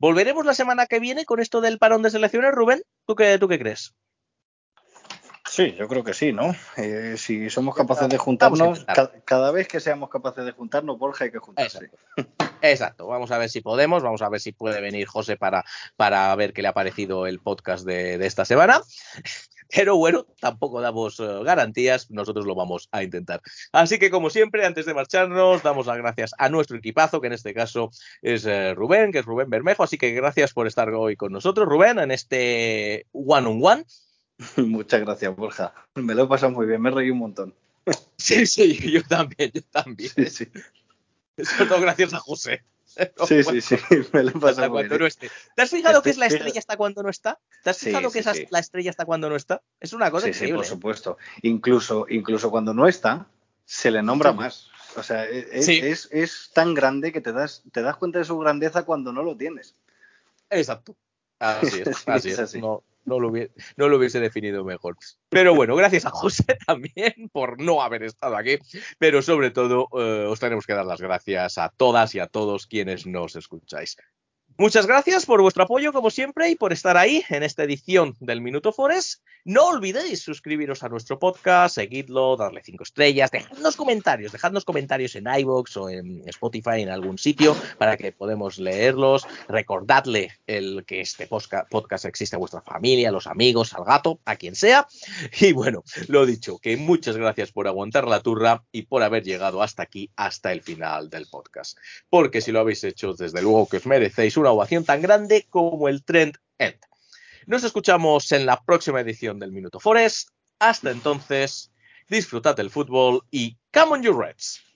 ¿Volveremos la semana que viene con esto del parón de selecciones, Rubén? ¿Tú qué, tú qué crees? Sí, yo creo que sí, ¿no? Eh, si somos capaces de juntarnos, ca- cada vez que seamos capaces de juntarnos, Borja, hay que juntarse. Exacto, vamos a ver si podemos, vamos a ver si puede venir José para, para ver qué le ha parecido el podcast de, de esta semana. Pero bueno, tampoco damos eh, garantías, nosotros lo vamos a intentar. Así que como siempre, antes de marcharnos, damos las gracias a nuestro equipazo, que en este caso es eh, Rubén, que es Rubén Bermejo. Así que gracias por estar hoy con nosotros, Rubén, en este one on one. Muchas gracias, Borja. Me lo he pasado muy bien, me he reído un montón. <laughs> Sí, sí, yo también, yo también. Sí, sí, <laughs> Sobre todo gracias a José. <laughs> sí, sí, sí, <laughs> me lo he Hasta pasado muy cuando bien. no esté. ¿Te has fijado Este- que es la fija- estrella hasta cuando no está? ¿Te has fijado que sí, esa sí. es la estrella hasta cuando no está? Es una cosa Sí, sí, increíble. por ¿eh? supuesto. Incluso, incluso cuando no está, se le nombra más. O sea, e- es, Sí. es, es tan grande que te das, te das cuenta de su grandeza cuando no lo tienes. Exacto. Así es, <laughs> Sí, así es es. así. No, no, lo hubiese, definido mejor. Pero bueno, gracias a José <laughs> también por no haber estado aquí. Pero sobre todo, eh, os tenemos que dar las gracias a todas y a todos quienes nos escucháis. Muchas gracias por vuestro apoyo, como siempre, y por estar ahí en esta edición del Minuto Forest. No olvidéis suscribiros a nuestro podcast, seguidlo, darle cinco estrellas, dejadnos comentarios, dejadnos comentarios en iVoox o en Spotify, en algún sitio, para que podamos leerlos. Recordadle el que este podcast existe a vuestra familia, a los amigos, al gato, a quien sea. Y bueno, lo dicho, que muchas gracias por aguantar la turra y por haber llegado hasta aquí, hasta el final del podcast. Porque si lo habéis hecho, desde luego que os merecéis una ovación tan grande como el Trend End. Nos escuchamos en la próxima edición del Minuto Forest. Hasta entonces, disfrutad del fútbol y ¡Come on, you Reds!